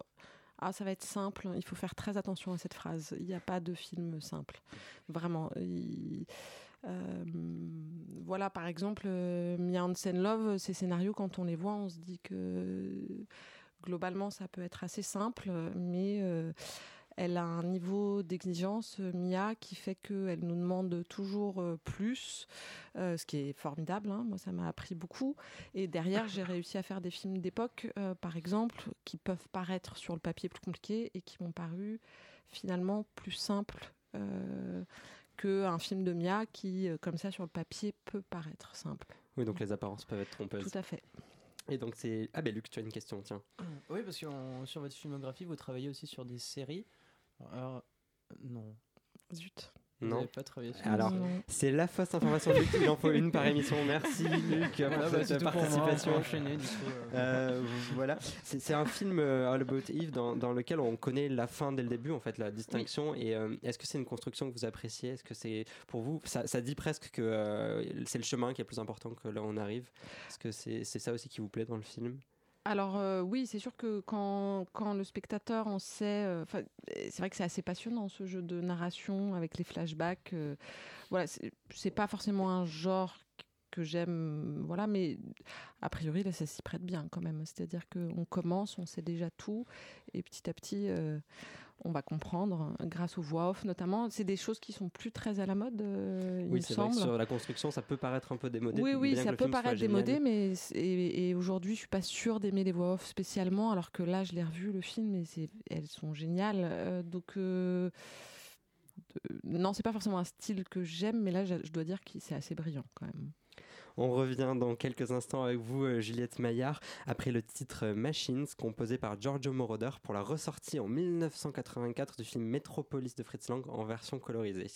Speaker 4: Ah, ça va être simple, il faut faire très attention à cette phrase. Il n'y a pas de film simple. Vraiment. Il- euh, voilà, par exemple, euh, Mia Hansen Love, ces scénarios, quand on les voit, on se dit que globalement, ça peut être assez simple, mais. euh, elle a un niveau d'exigence, euh, Mia, qui fait qu'elle nous demande toujours euh, plus, euh, ce qui est formidable. hein. Moi, ça m'a appris beaucoup. Et derrière, j'ai réussi à faire des films d'époque, euh, par exemple, qui peuvent paraître sur le papier plus compliqués et qui m'ont paru finalement plus simples euh, qu'un film de Mia qui, euh, comme ça, sur le papier, peut paraître simple.
Speaker 1: Oui, donc les apparences peuvent être trompeuses.
Speaker 4: Tout à fait.
Speaker 1: Et donc c'est... Ah ben Luc, tu as une question, tiens.
Speaker 6: Oui, parce que on- sur votre filmographie, vous travaillez aussi sur des séries. Alors, non.
Speaker 4: Zut.
Speaker 6: Vous
Speaker 1: Non.
Speaker 6: n'avez pas travaillé sur
Speaker 1: Alors, c'est la fausse information de Luc, il en faut une par émission. Merci Luc pour
Speaker 6: bah,
Speaker 1: cette
Speaker 6: pour moi, on peut
Speaker 1: participation.
Speaker 6: enchaîner, du coup, euh.
Speaker 1: Euh, voilà, c'est un film euh, All About Eve dans, dans lequel on connaît la fin dès le début, en fait, la distinction. Et euh, est-ce que c'est une construction que vous appréciez? Est-ce que c'est pour vous ça, ça dit presque que euh, c'est le chemin qui est plus important que là où on arrive? Est-ce que c'est c'est ça aussi qui vous plaît dans le film?
Speaker 4: Alors euh, oui, c'est sûr que quand, quand le spectateur en sait, euh, c'est vrai que c'est assez passionnant ce jeu de narration avec les flashbacks. euh, voilà, c'est pas forcément un genre que j'aime, voilà, mais a priori là ça s'y prête bien quand même. C'est-à-dire qu'on commence, on sait déjà tout, et petit à petit euh, on va comprendre grâce aux voix off notamment. C'est des choses qui sont plus très à la mode, euh, il
Speaker 1: Oui,
Speaker 4: me
Speaker 1: c'est vrai que sur la construction, ça peut paraître un peu démodé.
Speaker 4: Oui, oui, ça peut paraître démodé, mais et, et aujourd'hui, je suis pas sûre d'aimer les voix off spécialement, alors que là, je l'ai revu le film et elles sont géniales. Euh, donc, euh, de- non, c'est pas forcément un style que j'aime, mais là, je dois dire que c'est assez brillant quand même.
Speaker 1: On revient dans quelques instants avec vous, euh, Juliette Maillard, après le titre euh, Machines, composé par Giorgio Moroder pour la ressortie en 1984 du film Metropolis de Fritz Lang en version colorisée.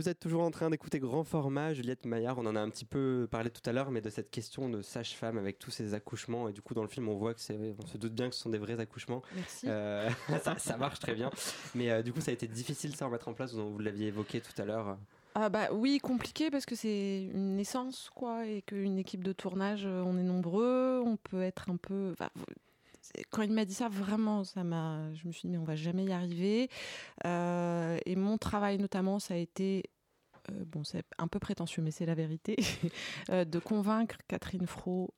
Speaker 1: Vous êtes toujours en train d'écouter grand format, Juliette Maillard. On en a un petit peu parlé tout à l'heure, mais de cette question de sage-femme avec tous ces accouchements. Et du coup, dans le film, on voit que c'est, on se doute bien que ce sont des vrais accouchements.
Speaker 4: Merci.
Speaker 1: Euh, ça, ça marche très bien. Mais euh, du coup, ça a été difficile ça à mettre en place. Vous, vous l'aviez évoqué tout à l'heure.
Speaker 4: Ah bah oui, compliqué parce que c'est une naissance quoi et qu'une équipe de tournage, euh, on est nombreux, on peut être un peu. enfin, quand il m'a dit ça, vraiment, ça m'a. Je me suis dit mais on va jamais y arriver. Euh, et mon travail notamment, ça a été. euh, bon, c'est un peu prétentieux, mais c'est la vérité, euh, de convaincre Catherine Fro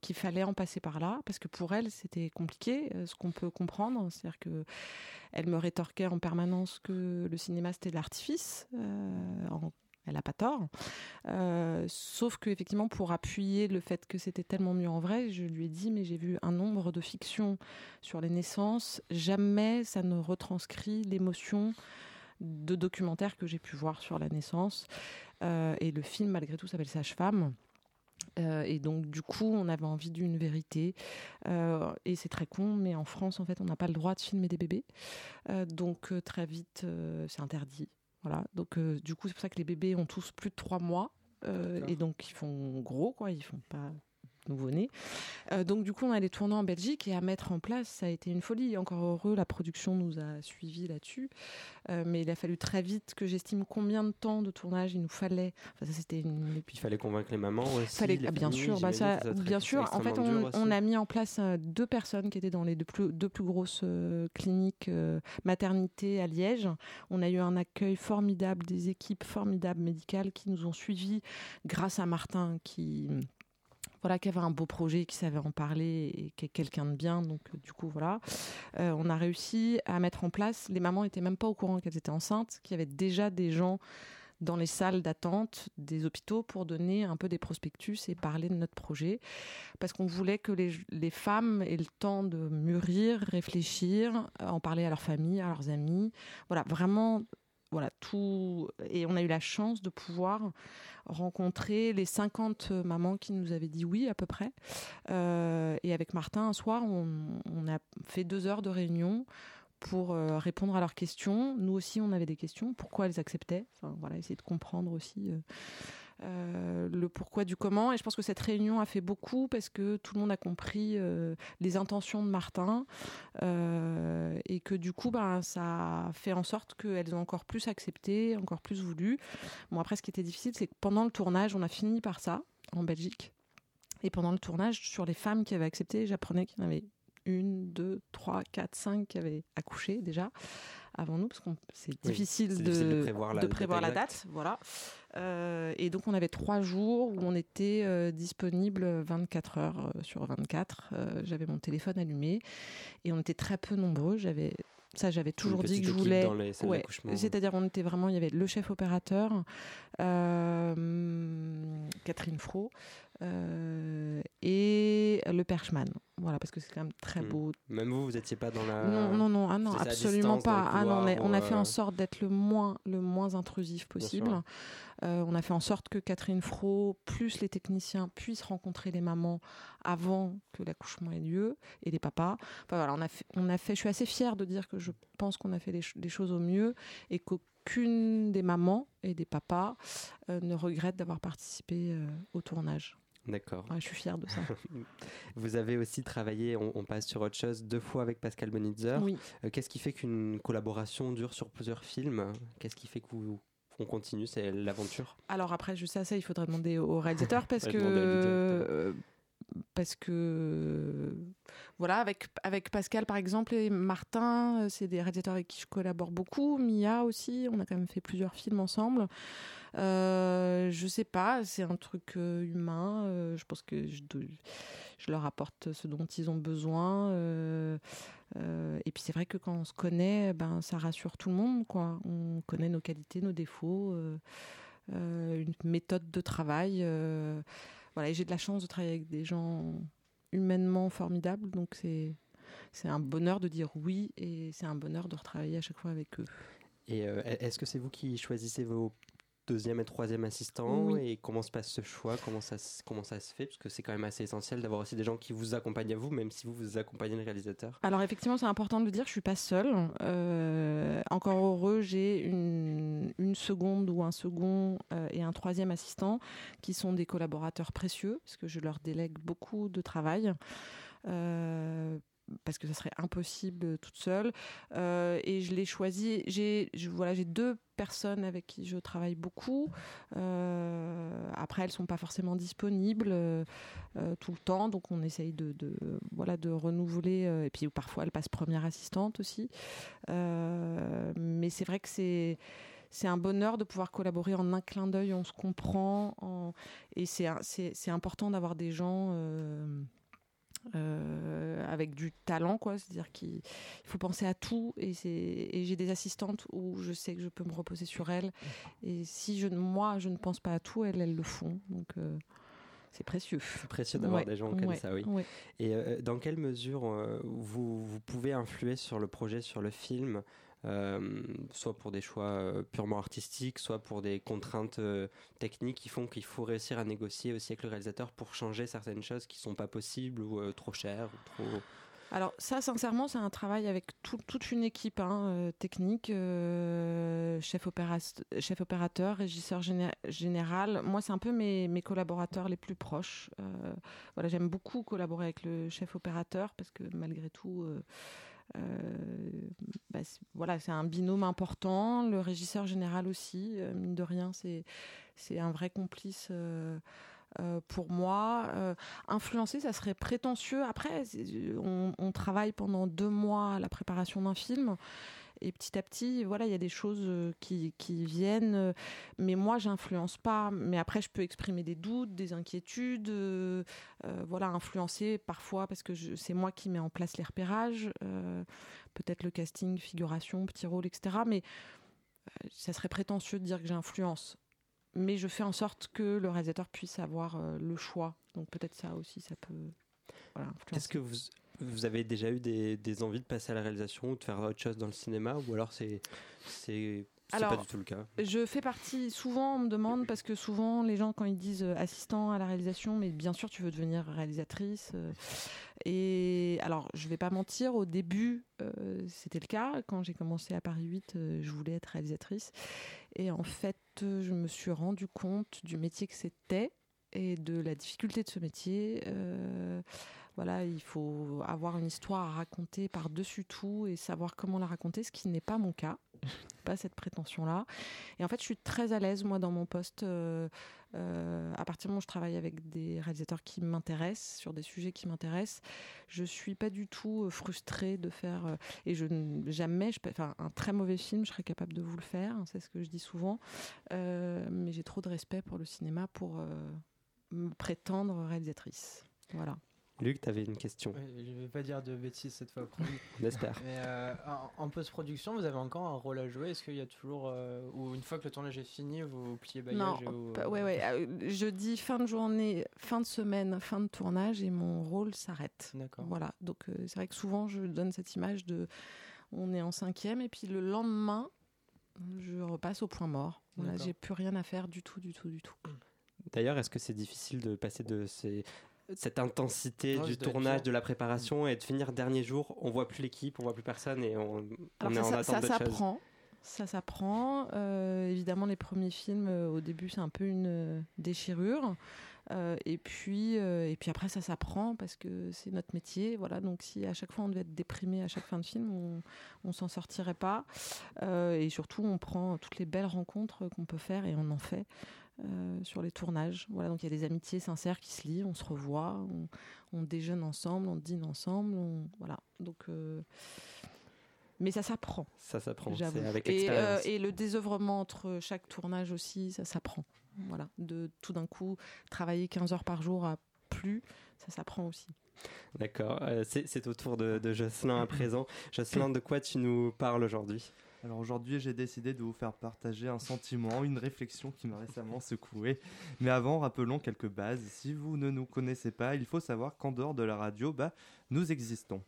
Speaker 4: qu'il fallait en passer par là, parce que pour elle, c'était compliqué, ce qu'on peut comprendre. C'est-à-dire que elle me rétorquait en permanence que le cinéma c'était de l'artifice. Elle n'a pas tort. Euh, sauf que effectivement, pour appuyer le fait que c'était tellement mieux en vrai, je lui ai dit mais j'ai vu un nombre de fictions sur les naissances, jamais ça ne retranscrit l'émotion de documentaires que j'ai pu voir sur la naissance. Euh, et le film, malgré tout, s'appelle Sage-femme. Euh, et donc, du coup, on avait envie d'une vérité. Et c'est très con, mais en France, en fait, on n'a pas le droit de filmer des bébés. Donc, très vite, c'est interdit. Voilà. Donc, euh, du coup, c'est pour ça que les bébés ont tous plus de trois mois. Euh, et donc, ils font gros, quoi. Ils font pas nouveau-né. Euh, donc du coup, on a les tourner en Belgique et à mettre en place, ça a été une folie. Encore heureux, la production nous a suivis là-dessus. Euh, mais il a fallu très vite que j'estime combien de temps de tournage il nous fallait. Enfin, ça, c'était une
Speaker 1: Puis il fallait convaincre les mamans aussi.
Speaker 4: Fallait,
Speaker 1: les
Speaker 4: ah, bien
Speaker 1: familles,
Speaker 4: sûr, bah, ça, bien sûr. En fait, on, a mis en place euh, deux personnes qui étaient dans les deux plus, deux plus grosses cliniques maternité à Liège. On a eu un accueil formidable, des équipes formidables médicales qui nous ont suivis grâce à Martin qui voilà, qui avait un beau projet, qui savait en parler et qui est quelqu'un de bien. Donc, euh, du coup, voilà. Euh, on a réussi à mettre en place. Les mamans étaient même pas au courant qu'elles étaient enceintes, qu'il y avait déjà des gens dans les salles d'attente des hôpitaux pour donner un peu des prospectus et parler de notre projet. Parce qu'on voulait que les, les femmes aient le temps de mûrir, réfléchir, en parler à leur famille, à leurs amis. Voilà, vraiment voilà tout et on a eu la chance de pouvoir rencontrer les 50 mamans qui nous avaient dit oui à peu près. Euh, et avec Martin un soir on, a fait deux heures de réunion pour euh, répondre à leurs questions. Nous aussi on avait des questions. Pourquoi elles acceptaient? Voilà essayer de comprendre aussi euh, euh, le pourquoi du comment. Et je pense que cette réunion a fait beaucoup parce que tout le monde a compris euh, les intentions de Martin euh, et que du coup, ben, ça a fait en sorte qu'elles ont encore plus accepté, encore plus voulu. Bon, après, ce qui était difficile, c'est que pendant le tournage, on a fini par ça en Belgique. Et pendant le tournage, sur les femmes qui avaient accepté, j'apprenais qu'il y en avait une, deux, trois, quatre, cinq qui avaient accouché déjà avant nous, parce que c'est
Speaker 1: Oui,
Speaker 4: difficile, de,
Speaker 1: difficile de prévoir la
Speaker 4: de
Speaker 1: date
Speaker 4: prévoir la
Speaker 1: exacte.
Speaker 4: date. Voilà. Euh, et donc, on avait trois jours où on était euh, disponible 24 heures euh, sur 24. Euh, j'avais mon téléphone allumé et on était très peu nombreux. J'avais ça, j'avais toujours dit que je voulais. Ouais. C'est-à-dire, on était vraiment. Il y avait le chef opérateur, euh, Catherine Fro, euh, et le perchman. Voilà, parce que c'est quand même très
Speaker 1: Hmm.
Speaker 4: beau.
Speaker 1: Même vous, vous n'étiez pas dans la.
Speaker 4: Non, non, non, ah non absolument
Speaker 1: distance
Speaker 4: pas. Ah non, on a, on fait
Speaker 1: euh,
Speaker 4: en sorte d'être le moins, le moins intrusif possible. Euh, on a fait en sorte que Catherine Fro, plus les techniciens, puissent rencontrer les mamans avant que l'accouchement ait lieu et les papas. Enfin, voilà, on a fait, on a fait. Je suis assez fière de dire que je pense qu'on a fait les, ch- les choses au mieux et qu'aucune des mamans et des papas euh, ne regrette d'avoir participé euh, au tournage.
Speaker 1: D'accord.
Speaker 4: Ouais, je suis fière de ça.
Speaker 1: Vous avez aussi travaillé, on, on passe sur autre chose, deux fois avec Pascal Bonitzer.
Speaker 4: Oui.
Speaker 1: Euh, Qu'est-ce qui fait qu'une collaboration dure sur plusieurs films? Qu'est-ce qui fait que vous qu'on continue C'est l'aventure?
Speaker 4: Alors après, je sais ça, il faudrait demander au réalisateur parce que
Speaker 1: à
Speaker 4: euh, parce que voilà, avec avec Pascal par exemple et Martin, euh, c'est des réalisateurs avec qui je collabore beaucoup. Mia aussi, on a quand même fait plusieurs films ensemble. Euh, je sais pas, c'est un truc euh, humain. euh, je pense que je, leur apporte ce dont ils ont besoin. et puis c'est vrai que quand on se connaît, ben ça rassure tout le monde, quoi. On connaît nos qualités, nos défauts, une méthode de travail. Voilà, j'ai de la chance de travailler avec des gens humainement formidables, donc c'est c'est un bonheur de dire oui et c'est un bonheur de retravailler à chaque fois avec eux.
Speaker 1: Et euh, est-ce que c'est vous qui choisissez vos deuxième et troisième assistant
Speaker 4: Oui.
Speaker 1: et comment se passe ce choix comment ça, se- comment ça se fait parce que c'est quand même assez essentiel d'avoir aussi des gens qui vous accompagnent à vous même si vous vous accompagnez le réalisateur
Speaker 4: Alors effectivement, c'est important de le dire, je suis pas seule. Euh, encore heureux, j'ai une, une seconde ou un second euh, et un troisième assistant qui sont des collaborateurs précieux, parce que je leur délègue beaucoup de travail. Euh, parce que ça serait impossible toute seule. Euh, et je l'ai choisi. J'ai voilà, j'ai deux personnes avec qui je travaille beaucoup. Euh, après, elles sont pas forcément disponibles euh, euh, tout le temps, donc on essaye de, voilà de renouveler. euh, et puis parfois, elles passent première assistante aussi. Euh, mais c'est vrai que c'est c'est un bonheur de pouvoir collaborer en un clin d'œil, on se comprend, en- et c'est important d'avoir des gens. Euh, avec du talent quoi. C'est à dire qu'il il faut penser à tout. Et j'ai des assistantes où je sais que je peux me reposer sur elles. Et si je moi je ne pense pas à tout elles elles le font. Donc euh, c'est précieux.
Speaker 1: C'est précieux d'avoir
Speaker 4: Ouais,
Speaker 1: des gens comme
Speaker 4: ouais,
Speaker 1: ça oui.
Speaker 4: Ouais.
Speaker 1: et euh, dans quelle mesure vous, vous pouvez influer sur le projet sur le film soit pour des choix euh, purement artistiques, soit pour des contraintes euh, techniques qui font qu'il faut réussir à négocier aussi avec le réalisateur pour changer certaines choses qui sont pas possibles ou euh, trop chères ou trop
Speaker 4: Alors ça, sincèrement, c'est un travail avec tout- toute une équipe hein, euh, technique, euh, chef, opéra- chef opérateur, régisseur géné- général. Moi, c'est un peu mes, mes collaborateurs les plus proches. Euh, voilà, j'aime beaucoup collaborer avec le chef opérateur parce que malgré tout. Euh, euh, bah, voilà, c'est un binôme important. Le régisseur général aussi, euh, mine de rien, c'est c'est un vrai complice. Euh, euh, pour moi, Euh, influencer, ça serait prétentieux. Après, c'est- on, travaille pendant deux mois à la préparation d'un film. Et petit à petit, voilà, il y a des choses euh, qui, viennent. euh, Mais moi, j'influence pas. Mais après, je peux exprimer des doutes, des inquiétudes. euh, euh, voilà, influencer parfois parce que c'est moi qui mets en place les repérages. euh, Peut-être le casting, figuration, petit rôle, etc. Mais euh, ça serait prétentieux de dire que j'influence. Mais je fais en sorte que le réalisateur puisse avoir euh, le choix. Donc peut-être ça aussi, ça peut. Voilà,
Speaker 1: Est-ce que vous, vous avez déjà eu des, des envies de passer à la réalisation ou de faire autre chose dans le cinéma ou alors c'est c'est pas du tout le cas?
Speaker 4: Je fais partie, souvent on me demande, parce que souvent les gens quand ils disent euh, assistant à la réalisation, mais bien sûr tu veux devenir réalisatrice. euh, et alors je vais pas mentir, au début euh, c'était le cas. Quand j'ai commencé à Paris 8, euh, je voulais être réalisatrice. Et en fait je me suis rendu compte du métier que c'était et de la difficulté de ce métier. Euh, voilà, il faut avoir une histoire à raconter par-dessus tout et savoir comment la raconter, ce qui n'est pas mon cas. pas cette prétention-là. Et en fait, je suis très à l'aise, moi, dans mon poste. euh, euh, à partir du moment où je travaille avec des réalisateurs qui m'intéressent, sur des sujets qui m'intéressent, je suis pas du tout euh, frustrée de faire. et je jamais, je, enfin, un très mauvais film, je serais capable de vous le faire. hein, c'est ce que je dis souvent. Mais j'ai trop de respect pour le cinéma pour me prétendre réalisatrice. Voilà.
Speaker 1: Luc, tu avais une question.
Speaker 6: Je vais pas dire de bêtises cette fois.
Speaker 1: On espère.
Speaker 6: Mais euh, en, en post-production, vous avez encore un rôle à jouer? Est-ce qu'il y a toujours. euh, ou une fois que le tournage est fini, vous pliez bagage
Speaker 4: Non, pas- ouais, ouais. euh, Je dis fin de journée, fin de semaine, fin de tournage et mon rôle s'arrête.
Speaker 6: D'accord.
Speaker 4: Voilà. Donc euh, c'est vrai que souvent je donne cette image de on est en cinquième et puis le lendemain je repasse au point mort. Voilà,
Speaker 1: D'accord.
Speaker 4: j'ai plus rien à faire du tout, du tout, du tout.
Speaker 1: D'ailleurs, est-ce que c'est difficile de passer de ces- cette intensité
Speaker 6: Ouais,
Speaker 1: du tournage, de la préparation et de finir dernier jour, on voit plus l'équipe, on voit plus personne et on, est
Speaker 4: ça,
Speaker 1: en attente
Speaker 4: ça
Speaker 1: d'autre chose.
Speaker 4: s'apprend. Ça s'apprend. Euh, évidemment, les premiers films, euh, au début, c'est un peu une euh, déchirure. Euh, et, puis, euh, et puis après, ça s'apprend parce que c'est notre métier. Voilà. Donc, si à chaque fois on devait être déprimé à chaque fin de film, on, on s'en sortirait pas. Euh, et surtout, on prend toutes les belles rencontres qu'on peut faire et on en fait. euh, sur les tournages. Voilà, donc il y a des amitiés sincères qui se lient, on se revoit, on, on déjeune ensemble, on dîne ensemble, on, voilà. Donc, euh, mais ça s'apprend.
Speaker 1: Ça s'apprend, avec
Speaker 4: et, euh, et le désœuvrement entre chaque tournage aussi, ça s'apprend. Voilà, de tout d'un coup travailler 15 heures par jour à plus, ça s'apprend aussi.
Speaker 1: D'accord, euh, c'est c'est au tour de, de Jocelyn à présent. Jocelyn, de quoi tu nous parles aujourd'hui?
Speaker 5: Alors aujourd'hui, j'ai décidé de vous faire partager un sentiment, une réflexion qui m'a récemment secoué. Mais avant, rappelons quelques bases. Si vous ne nous connaissez pas, il faut savoir qu'en dehors de la radio, bah, nous existons.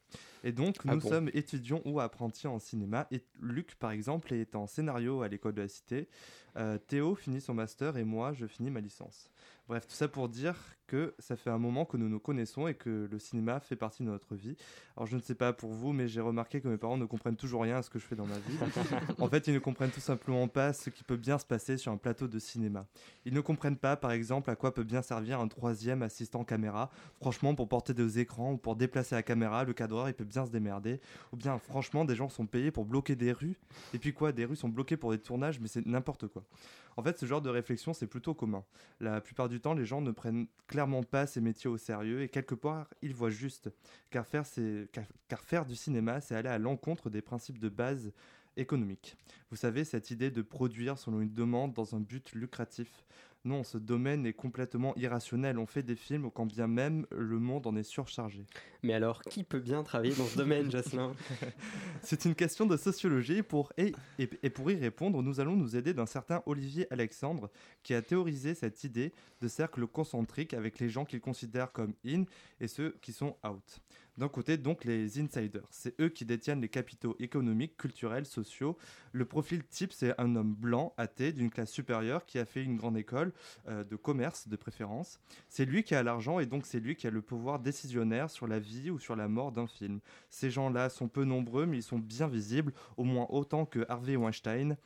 Speaker 5: Et donc,
Speaker 1: Ah
Speaker 5: nous
Speaker 1: bon
Speaker 5: sommes étudiants ou apprentis en cinéma. Et Luc, par exemple, est en scénario à l'école de la Cité. Euh, Théo finit son master et moi, je finis ma licence. Bref, tout ça pour dire que ça fait un moment que nous nous connaissons et que le cinéma fait partie de notre vie. Alors je ne sais pas pour vous, mais j'ai remarqué que mes parents ne comprennent toujours rien à ce que je fais dans ma vie. en fait, ils ne comprennent tout simplement pas ce qui peut bien se passer sur un plateau de cinéma. Ils ne comprennent pas, par exemple, à quoi peut bien servir un troisième assistant caméra. Franchement, pour porter des écrans ou pour déplacer la caméra, le cadreur, il peut bien se démerder. Ou bien, franchement, des gens sont payés pour bloquer des rues. Et puis quoi, des rues sont bloquées pour des tournages, mais c'est n'importe quoi. En fait, ce genre de réflexion, c'est plutôt commun. La plupart du temps, les gens ne prennent clairement pas ces métiers au sérieux et quelque part, ils voient juste. Car faire, du cinéma, c'est aller à l'encontre des principes de base économiques. Vous savez, cette idée de produire selon une demande dans un but lucratif. Non, ce domaine est complètement irrationnel. On fait des films quand bien même le monde en est surchargé.
Speaker 1: Mais alors, qui peut bien travailler dans ce domaine, Jocelyn?
Speaker 5: C'est une question de sociologie. Pour, et, et, et, pour y répondre, nous allons nous aider d'un certain Olivier Alexandre qui a théorisé cette idée de cercle concentrique avec les gens qu'il considère comme in et ceux qui sont out. D'un côté, donc, les insiders. C'est eux qui détiennent les capitaux économiques, culturels, sociaux. Le profil type, c'est un homme blanc, athée, d'une classe supérieure, qui a fait une grande école euh, de commerce, de préférence. C'est lui qui a l'argent et donc c'est lui qui a le pouvoir décisionnaire sur la vie ou sur la mort d'un film. Ces gens-là sont peu nombreux, mais ils sont bien visibles, au moins autant que Harvey Weinstein.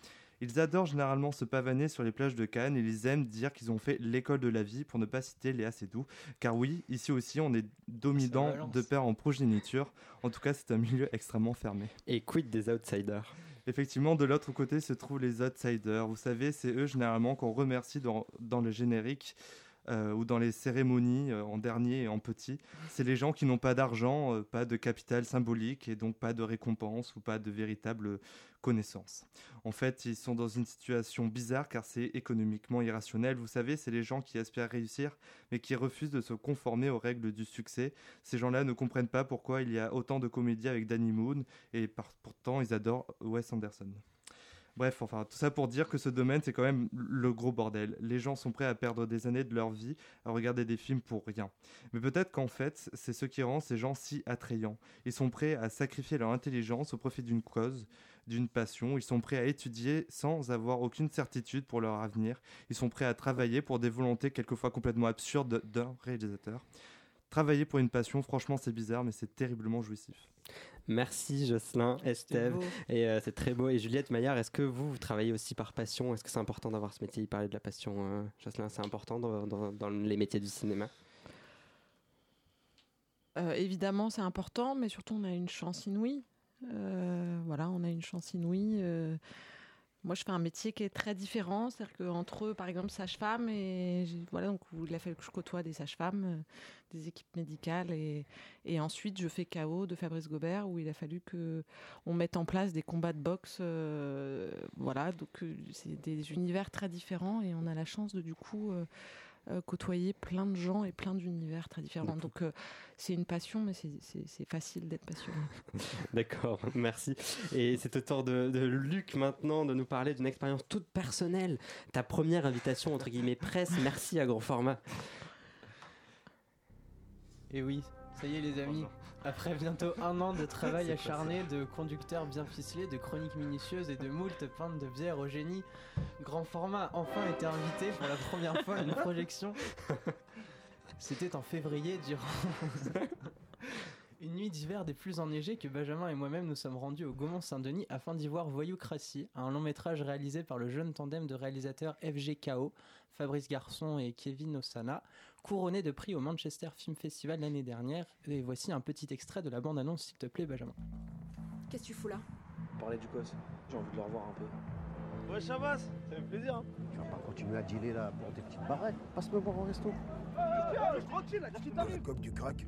Speaker 5: Ils adorent généralement se pavaner sur les plages de Cannes et ils aiment dire qu'ils ont fait l'école de la vie pour ne pas citer Léa Seydoux. Car oui, ici aussi, on est dominant de père en progéniture. En tout cas, c'est un milieu extrêmement fermé.
Speaker 1: Et quid des outsiders?
Speaker 5: Effectivement, de l'autre côté se trouvent les outsiders. Vous savez, c'est eux généralement qu'on remercie dans, dans le générique. Euh, ou dans les cérémonies euh, en dernier et en petit. C'est les gens qui n'ont pas d'argent, euh, pas de capital symbolique et donc pas de récompense ou pas de véritable connaissance. En fait, ils sont dans une situation bizarre car c'est économiquement irrationnel. Vous savez, c'est les gens qui aspirent réussir mais qui refusent de se conformer aux règles du succès. Ces gens-là ne comprennent pas pourquoi il y a autant de comédies avec Danny Moon et pourtant ils adorent Wes Anderson. Bref, enfin, tout ça pour dire que ce domaine, c'est quand même le gros bordel. Les gens sont prêts à perdre des années de leur vie à regarder des films pour rien. Mais peut-être qu'en fait, c'est ce qui rend ces gens si attrayants. Ils sont prêts à sacrifier leur intelligence au profit d'une cause, d'une passion. Ils sont prêts à étudier sans avoir aucune certitude pour leur avenir. Ils sont prêts à travailler pour des volontés quelquefois complètement absurdes d'un réalisateur. Travailler pour une passion, franchement, c'est bizarre, mais c'est terriblement jouissif.
Speaker 1: Merci Jocelyn, Estève. Et euh, c'est très beau. Et Juliette Maillard, est-ce que vous, vous travaillez aussi par passion? Est-ce que c'est important d'avoir ce métier? Il parlait de la passion, euh, Jocelyn, c'est important dans, dans, dans, les métiers du cinéma?
Speaker 4: Euh, Évidemment, c'est important, mais surtout, on a une chance inouïe. voilà, on a une chance inouïe. Moi, je fais un métier qui est très différent, c'est-à-dire qu'entre eux, par exemple, sage-femme, et voilà, donc il a fallu que je côtoie des sages-femmes, euh, des équipes médicales, et, ensuite je fais KO de Fabrice Gobert, où il a fallu que on mette en place des combats de boxe, euh, voilà, donc euh, c'est des univers très différents, et on a la chance de du coup côtoyer plein de gens et plein d'univers très différents. Donc euh, c'est une passion, mais c'est facile d'être passionné.
Speaker 1: D'accord, merci. Et c'est au tour de, de, Luc maintenant de nous parler d'une expérience toute personnelle. Ta première invitation, entre guillemets, presse. Merci à grand format.
Speaker 6: Et oui, ça y est les amis, après bientôt un an de travail acharné, de conducteurs bien ficelés, de chroniques minutieuses et de moult pintes de bière au génie, Grand Format a enfin été invité pour la première fois à une projection. C'était en février durant une nuit d'hiver des plus enneigées que Benjamin et moi-même nous sommes rendus au Gaumont-Saint-Denis afin d'y voir Voyoucratie, un long métrage réalisé par le jeune tandem de réalisateurs FGKO, Fabrice Garçon et Kevin Osana, couronné de prix au Manchester Film Festival l'année dernière. Et voici un petit extrait de la bande-annonce, s'il te plaît, Benjamin.
Speaker 13: Qu'est-ce que tu fous là?
Speaker 14: Parler du gosse. J'ai envie de le revoir un peu.
Speaker 15: Ouais, Chavas, ça fait plaisir. Hein.
Speaker 16: Tu vas pas continuer à dealer là pour des petites barrettes? Passe-le voir au resto.
Speaker 15: Tiens, tranquille, là, qu'est-ce qui t'arrive?
Speaker 16: Comme du crack.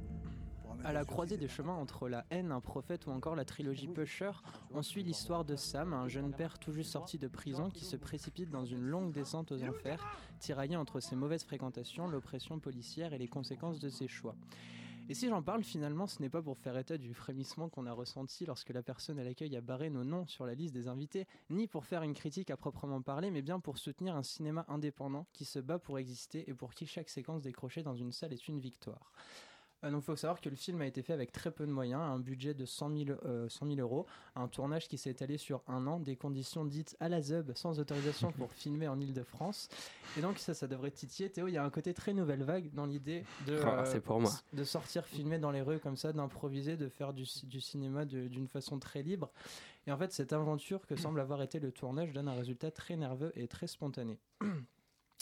Speaker 6: À la croisée des chemins entre La haine, un prophète ou encore la trilogie Pusher, on suit l'histoire de Sam, un jeune père tout juste sorti de prison qui se précipite dans une longue descente aux enfers, tiraillé entre ses mauvaises fréquentations, l'oppression policière et les conséquences de ses choix. Et si j'en parle, finalement, ce n'est pas pour faire état du frémissement qu'on a ressenti lorsque la personne à l'accueil a barré nos noms sur la liste des invités, ni pour faire une critique à proprement parler, mais bien pour soutenir un cinéma indépendant qui se bat pour exister et pour qui chaque séquence décrochée dans une salle est une victoire. Euh, donc, il faut savoir que le film a été fait avec très peu de moyens, un budget de 100 000, euh, 100 000 euros, un tournage qui s'est étalé sur un an, des conditions dites à la ZEB, sans autorisation pour filmer en Ile-de-France. Et donc, ça, ça devrait titiller. Théo, il y a un côté très nouvelle vague dans l'idée de, euh,
Speaker 1: Ah, c'est pour moi.
Speaker 6: de sortir filmer dans les rues comme ça, d'improviser, de faire du, du cinéma d'une façon très libre. Et en fait, cette aventure que semble avoir été le tournage donne un résultat très nerveux et très spontané.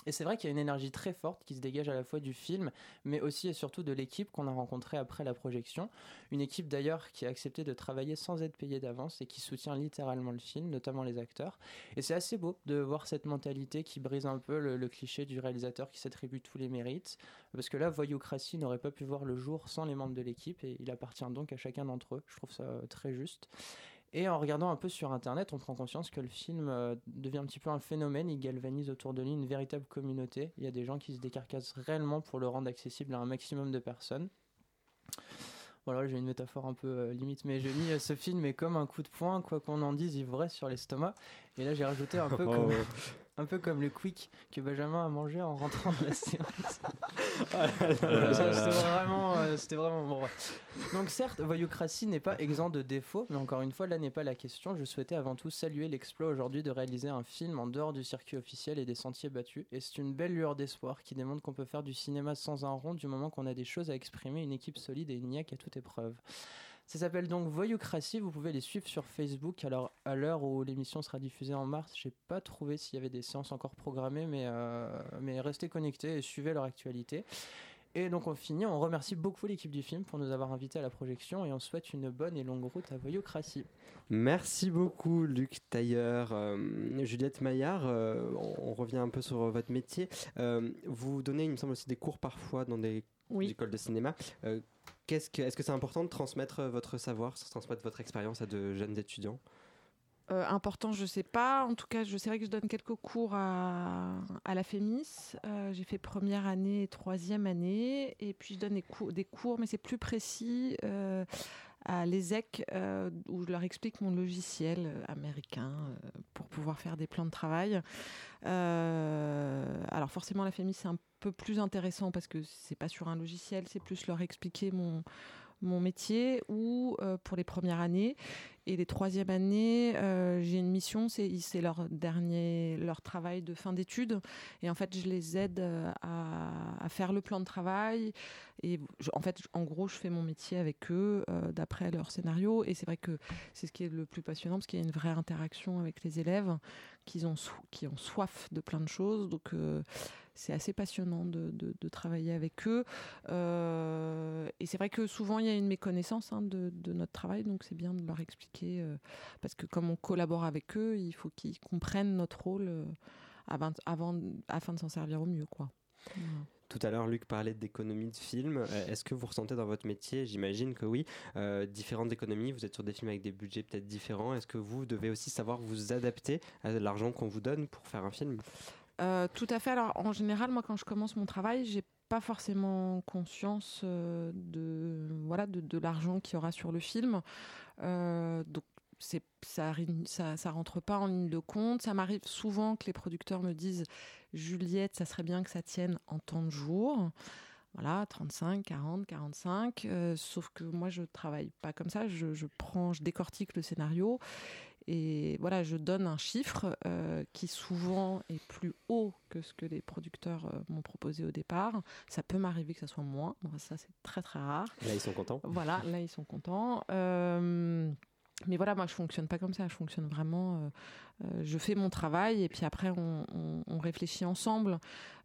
Speaker 6: Et c'est vrai qu'il y a une énergie très forte qui se dégage à la fois du film, mais aussi et surtout de l'équipe qu'on a rencontrée après la projection. Une équipe d'ailleurs qui a accepté de travailler sans être payée d'avance et qui soutient littéralement le film, notamment les acteurs. Et c'est assez beau de voir cette mentalité qui brise un peu le, le cliché du réalisateur qui s'attribue tous les mérites. Parce que là, Voyoucratie n'aurait pas pu voir le jour sans les membres de l'équipe et il appartient donc à chacun d'entre eux. Je trouve ça euh, très juste. Et en regardant un peu sur internet, on prend conscience que le film euh, devient un petit peu un phénomène. Il galvanise autour de lui une véritable communauté. Il y a des gens qui se décarcassent réellement pour le rendre accessible à un maximum de personnes. Voilà, j'ai une métaphore un peu euh, limite, mais j'ai mis euh, ce film est comme un coup de poing, quoi qu'on en dise, il vous reste sur l'estomac. Et là, j'ai rajouté un peu,
Speaker 1: Oh.
Speaker 6: comme, un peu comme le quick que Benjamin a mangé en rentrant de la séance.
Speaker 1: là
Speaker 6: C'était vraiment, euh, c'était vraiment bon. Donc certes, Voyoucratie n'est pas exempt de défauts, mais encore une fois, là n'est pas la question. Je souhaitais avant tout saluer l'exploit aujourd'hui de réaliser un film en dehors du circuit officiel et des sentiers battus. Et c'est une belle lueur d'espoir qui démontre qu'on peut faire du cinéma sans un rond du moment qu'on a des choses à exprimer, une équipe solide et une niaque à toute épreuve. Ça s'appelle donc Voyoucratie. Vous pouvez les suivre sur Facebook. Alors, à l'heure où l'émission sera diffusée en mars, j'ai pas trouvé s'il y avait des séances encore programmées, mais, euh, mais restez connectés et suivez leur actualité. Et donc, on finit. On remercie beaucoup l'équipe du film pour nous avoir invités à la projection et on souhaite une bonne et longue route à Voyoucratie.
Speaker 1: Merci beaucoup, Luc Tailleur. Euh, Juliette Maillard, euh, on, on revient un peu sur votre métier. Euh, vous donnez, il me semble, aussi des cours parfois dans des écoles de cinéma. Est-ce que c'est important de transmettre euh, votre savoir, de transmettre votre expérience à de jeunes étudiants?
Speaker 4: Euh, important, je sais pas. En tout cas, je sais que je donne quelques cours à, à la FEMIS. Euh, j'ai fait première année et troisième année. Et puis, je donne des cours, mais c'est plus précis, euh, à l'ESEC, où je leur explique mon logiciel américain pour pouvoir faire des plans de travail. Alors, forcément, la FEMIS, c'est un peu plus intéressant parce que c'est pas sur un logiciel, c'est plus leur expliquer mon mon métier ou euh, pour les premières années. Et les troisièmes années euh, j'ai une mission c'est c'est leur dernier leur travail de fin d'études. Et en fait je les aide euh, à, à faire le plan de travail. Et en fait en gros je fais mon métier avec eux d'après leur scénario. Et c'est vrai que c'est ce qui est le plus passionnant parce qu'il y a une vraie interaction avec les élèves qui ont qui ont soif de plein de choses. Donc c'est assez passionnant de, travailler avec eux. Euh, et c'est vrai que souvent, il y a une méconnaissance hein, de, notre travail, donc c'est bien de leur expliquer, euh, parce que comme on collabore avec eux, il faut qu'ils comprennent notre rôle euh, avant, avant- afin de s'en servir au mieux. Quoi.
Speaker 1: Tout à l'heure, Luc parlait d'économie de films. Euh, Est-ce que vous ressentez dans votre métier, j'imagine que oui, différentes économies, vous êtes sur des films avec des budgets peut-être différents. Est-ce que vous devez aussi savoir vous adapter à l'argent qu'on vous donne pour faire un film?
Speaker 4: Euh, tout à fait. Alors, en général, moi, quand je commence mon travail, j'ai pas forcément conscience euh, de voilà de, l'argent qu'il y aura sur le film. Euh, donc c'est ça, ça rentre pas en ligne de compte. Ça m'arrive souvent que les producteurs me disent Juliette, ça serait bien que ça tienne en temps de jour. Voilà, 35, 40, 45. euh, sauf que moi, je travaille pas comme ça. Je prends, je décortique le scénario et voilà, je donne un chiffre euh, qui souvent est plus haut que ce que les producteurs euh, m'ont proposé au départ. Ça peut m'arriver que ça soit moins. Bon, ça, c'est très très rare.
Speaker 1: Là, ils sont contents.
Speaker 4: Voilà, là, ils sont contents. Euh, mais voilà, moi, je fonctionne pas comme ça. Je fonctionne vraiment. euh, euh, je fais mon travail et puis après, on, on- on réfléchit ensemble.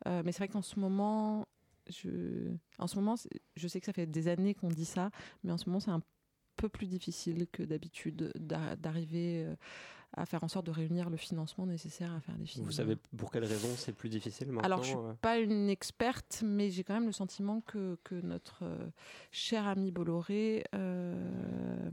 Speaker 4: Euh, mais c'est vrai qu'en ce moment, je, en ce moment, je sais que ça fait des années qu'on dit ça, mais en ce moment, c'est un peu plus difficile que d'habitude d'a- d'arriver euh, à faire en sorte de réunir le financement nécessaire à faire des films.
Speaker 1: Vous savez pour quelle raison c'est plus difficile maintenant
Speaker 4: Alors, je suis
Speaker 1: euh
Speaker 4: pas une experte, mais j'ai quand même le sentiment que, que notre euh, cher ami Bolloré euh,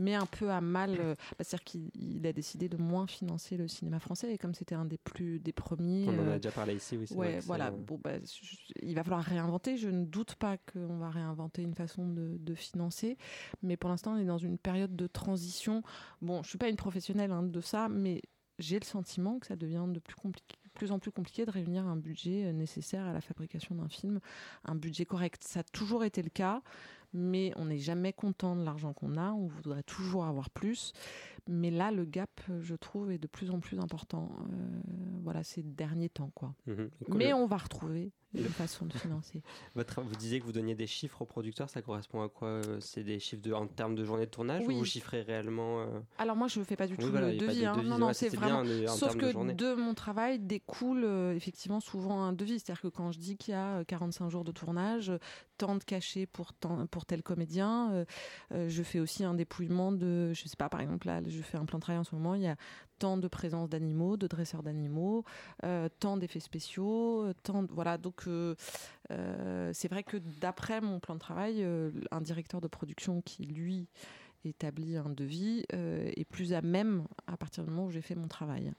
Speaker 4: met un peu à mal. euh, bah, C'est-à-dire qu'il il a décidé de moins financer le cinéma français, et comme c'était un des plus des premiers.
Speaker 1: On en a déjà parlé ici, oui. vrai
Speaker 4: Ouais, voilà. Bon, bah, je- il va falloir réinventer. Je ne doute pas qu'on va réinventer une façon de, de financer, mais pour l'instant, on est dans une période de transition. Bon, je suis pas une professionnelle hein, de ça, mais j'ai le sentiment que ça devient de plus, plus en plus compliqué de réunir un budget euh, nécessaire à la fabrication d'un film, un budget correct. Ça a toujours été le cas, mais on n'est jamais content de l'argent qu'on a, on voudrait toujours avoir plus. Mais là, le gap, je trouve, est de plus en plus important. Euh, voilà, ces derniers temps, quoi.
Speaker 1: Mhm.
Speaker 4: Mais on va retrouver une façon de financer.
Speaker 1: Votre, vous disiez que vous donniez des chiffres aux producteurs, ça correspond à quoi euh, C'est des chiffres de, en termes de journée de tournage
Speaker 4: Oui.
Speaker 1: ou vous chiffrez réellement euh,
Speaker 4: Alors moi, je ne fais pas du
Speaker 1: Oui,
Speaker 4: tout
Speaker 1: voilà,
Speaker 4: le devis. hein.
Speaker 1: devis,
Speaker 4: Non,
Speaker 1: ouais,
Speaker 4: non, c'est vraiment.
Speaker 1: bien,
Speaker 4: Sauf que
Speaker 1: de
Speaker 4: mon travail découle euh, effectivement souvent un devis. C'est-à-dire que quand je dis qu'il y a euh, 45 jours de tournage, tant de cachets pour, pour tel comédien, euh, euh, je fais aussi un dépouillement de, je sais pas, par exemple, là, je fais un plan de travail en ce moment, il y a tant de présence d'animaux, de dresseurs d'animaux, euh, tant d'effets spéciaux, tant de- voilà. Donc c'est vrai que d'après mon plan de travail, un directeur de production qui lui établit un devis euh, est plus à même à partir du moment où j'ai fait mon travail.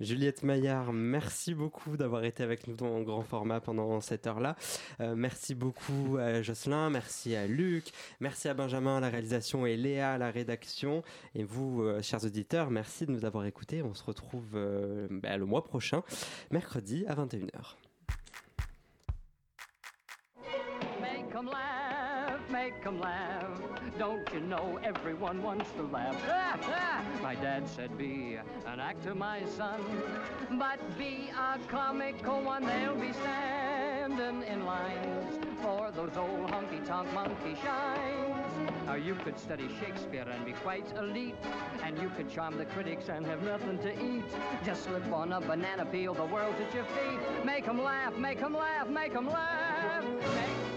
Speaker 1: Juliette Maillard, merci beaucoup d'avoir été avec nous dans grand format pendant cette heure-là. Euh, merci beaucoup à Jocelyn, merci à Luc, merci à Benjamin à la réalisation et Léa à la rédaction. Et vous, euh, chers auditeurs, merci de nous avoir écoutés. On se retrouve euh, bah, le mois prochain, mercredi à 21h.
Speaker 17: Make 'em laugh, make 'em laugh. Don't you know everyone wants to laugh? my dad said, Be an actor, my son, but be a comical one. They'll be standing in lines for those old honky tonk monkey shines. Now you could study Shakespeare and be quite elite, and you could charm the critics and have nothing to eat. Just slip on a banana peel, the world's at your feet. Make 'em laugh, make 'em laugh, make 'em laugh. Make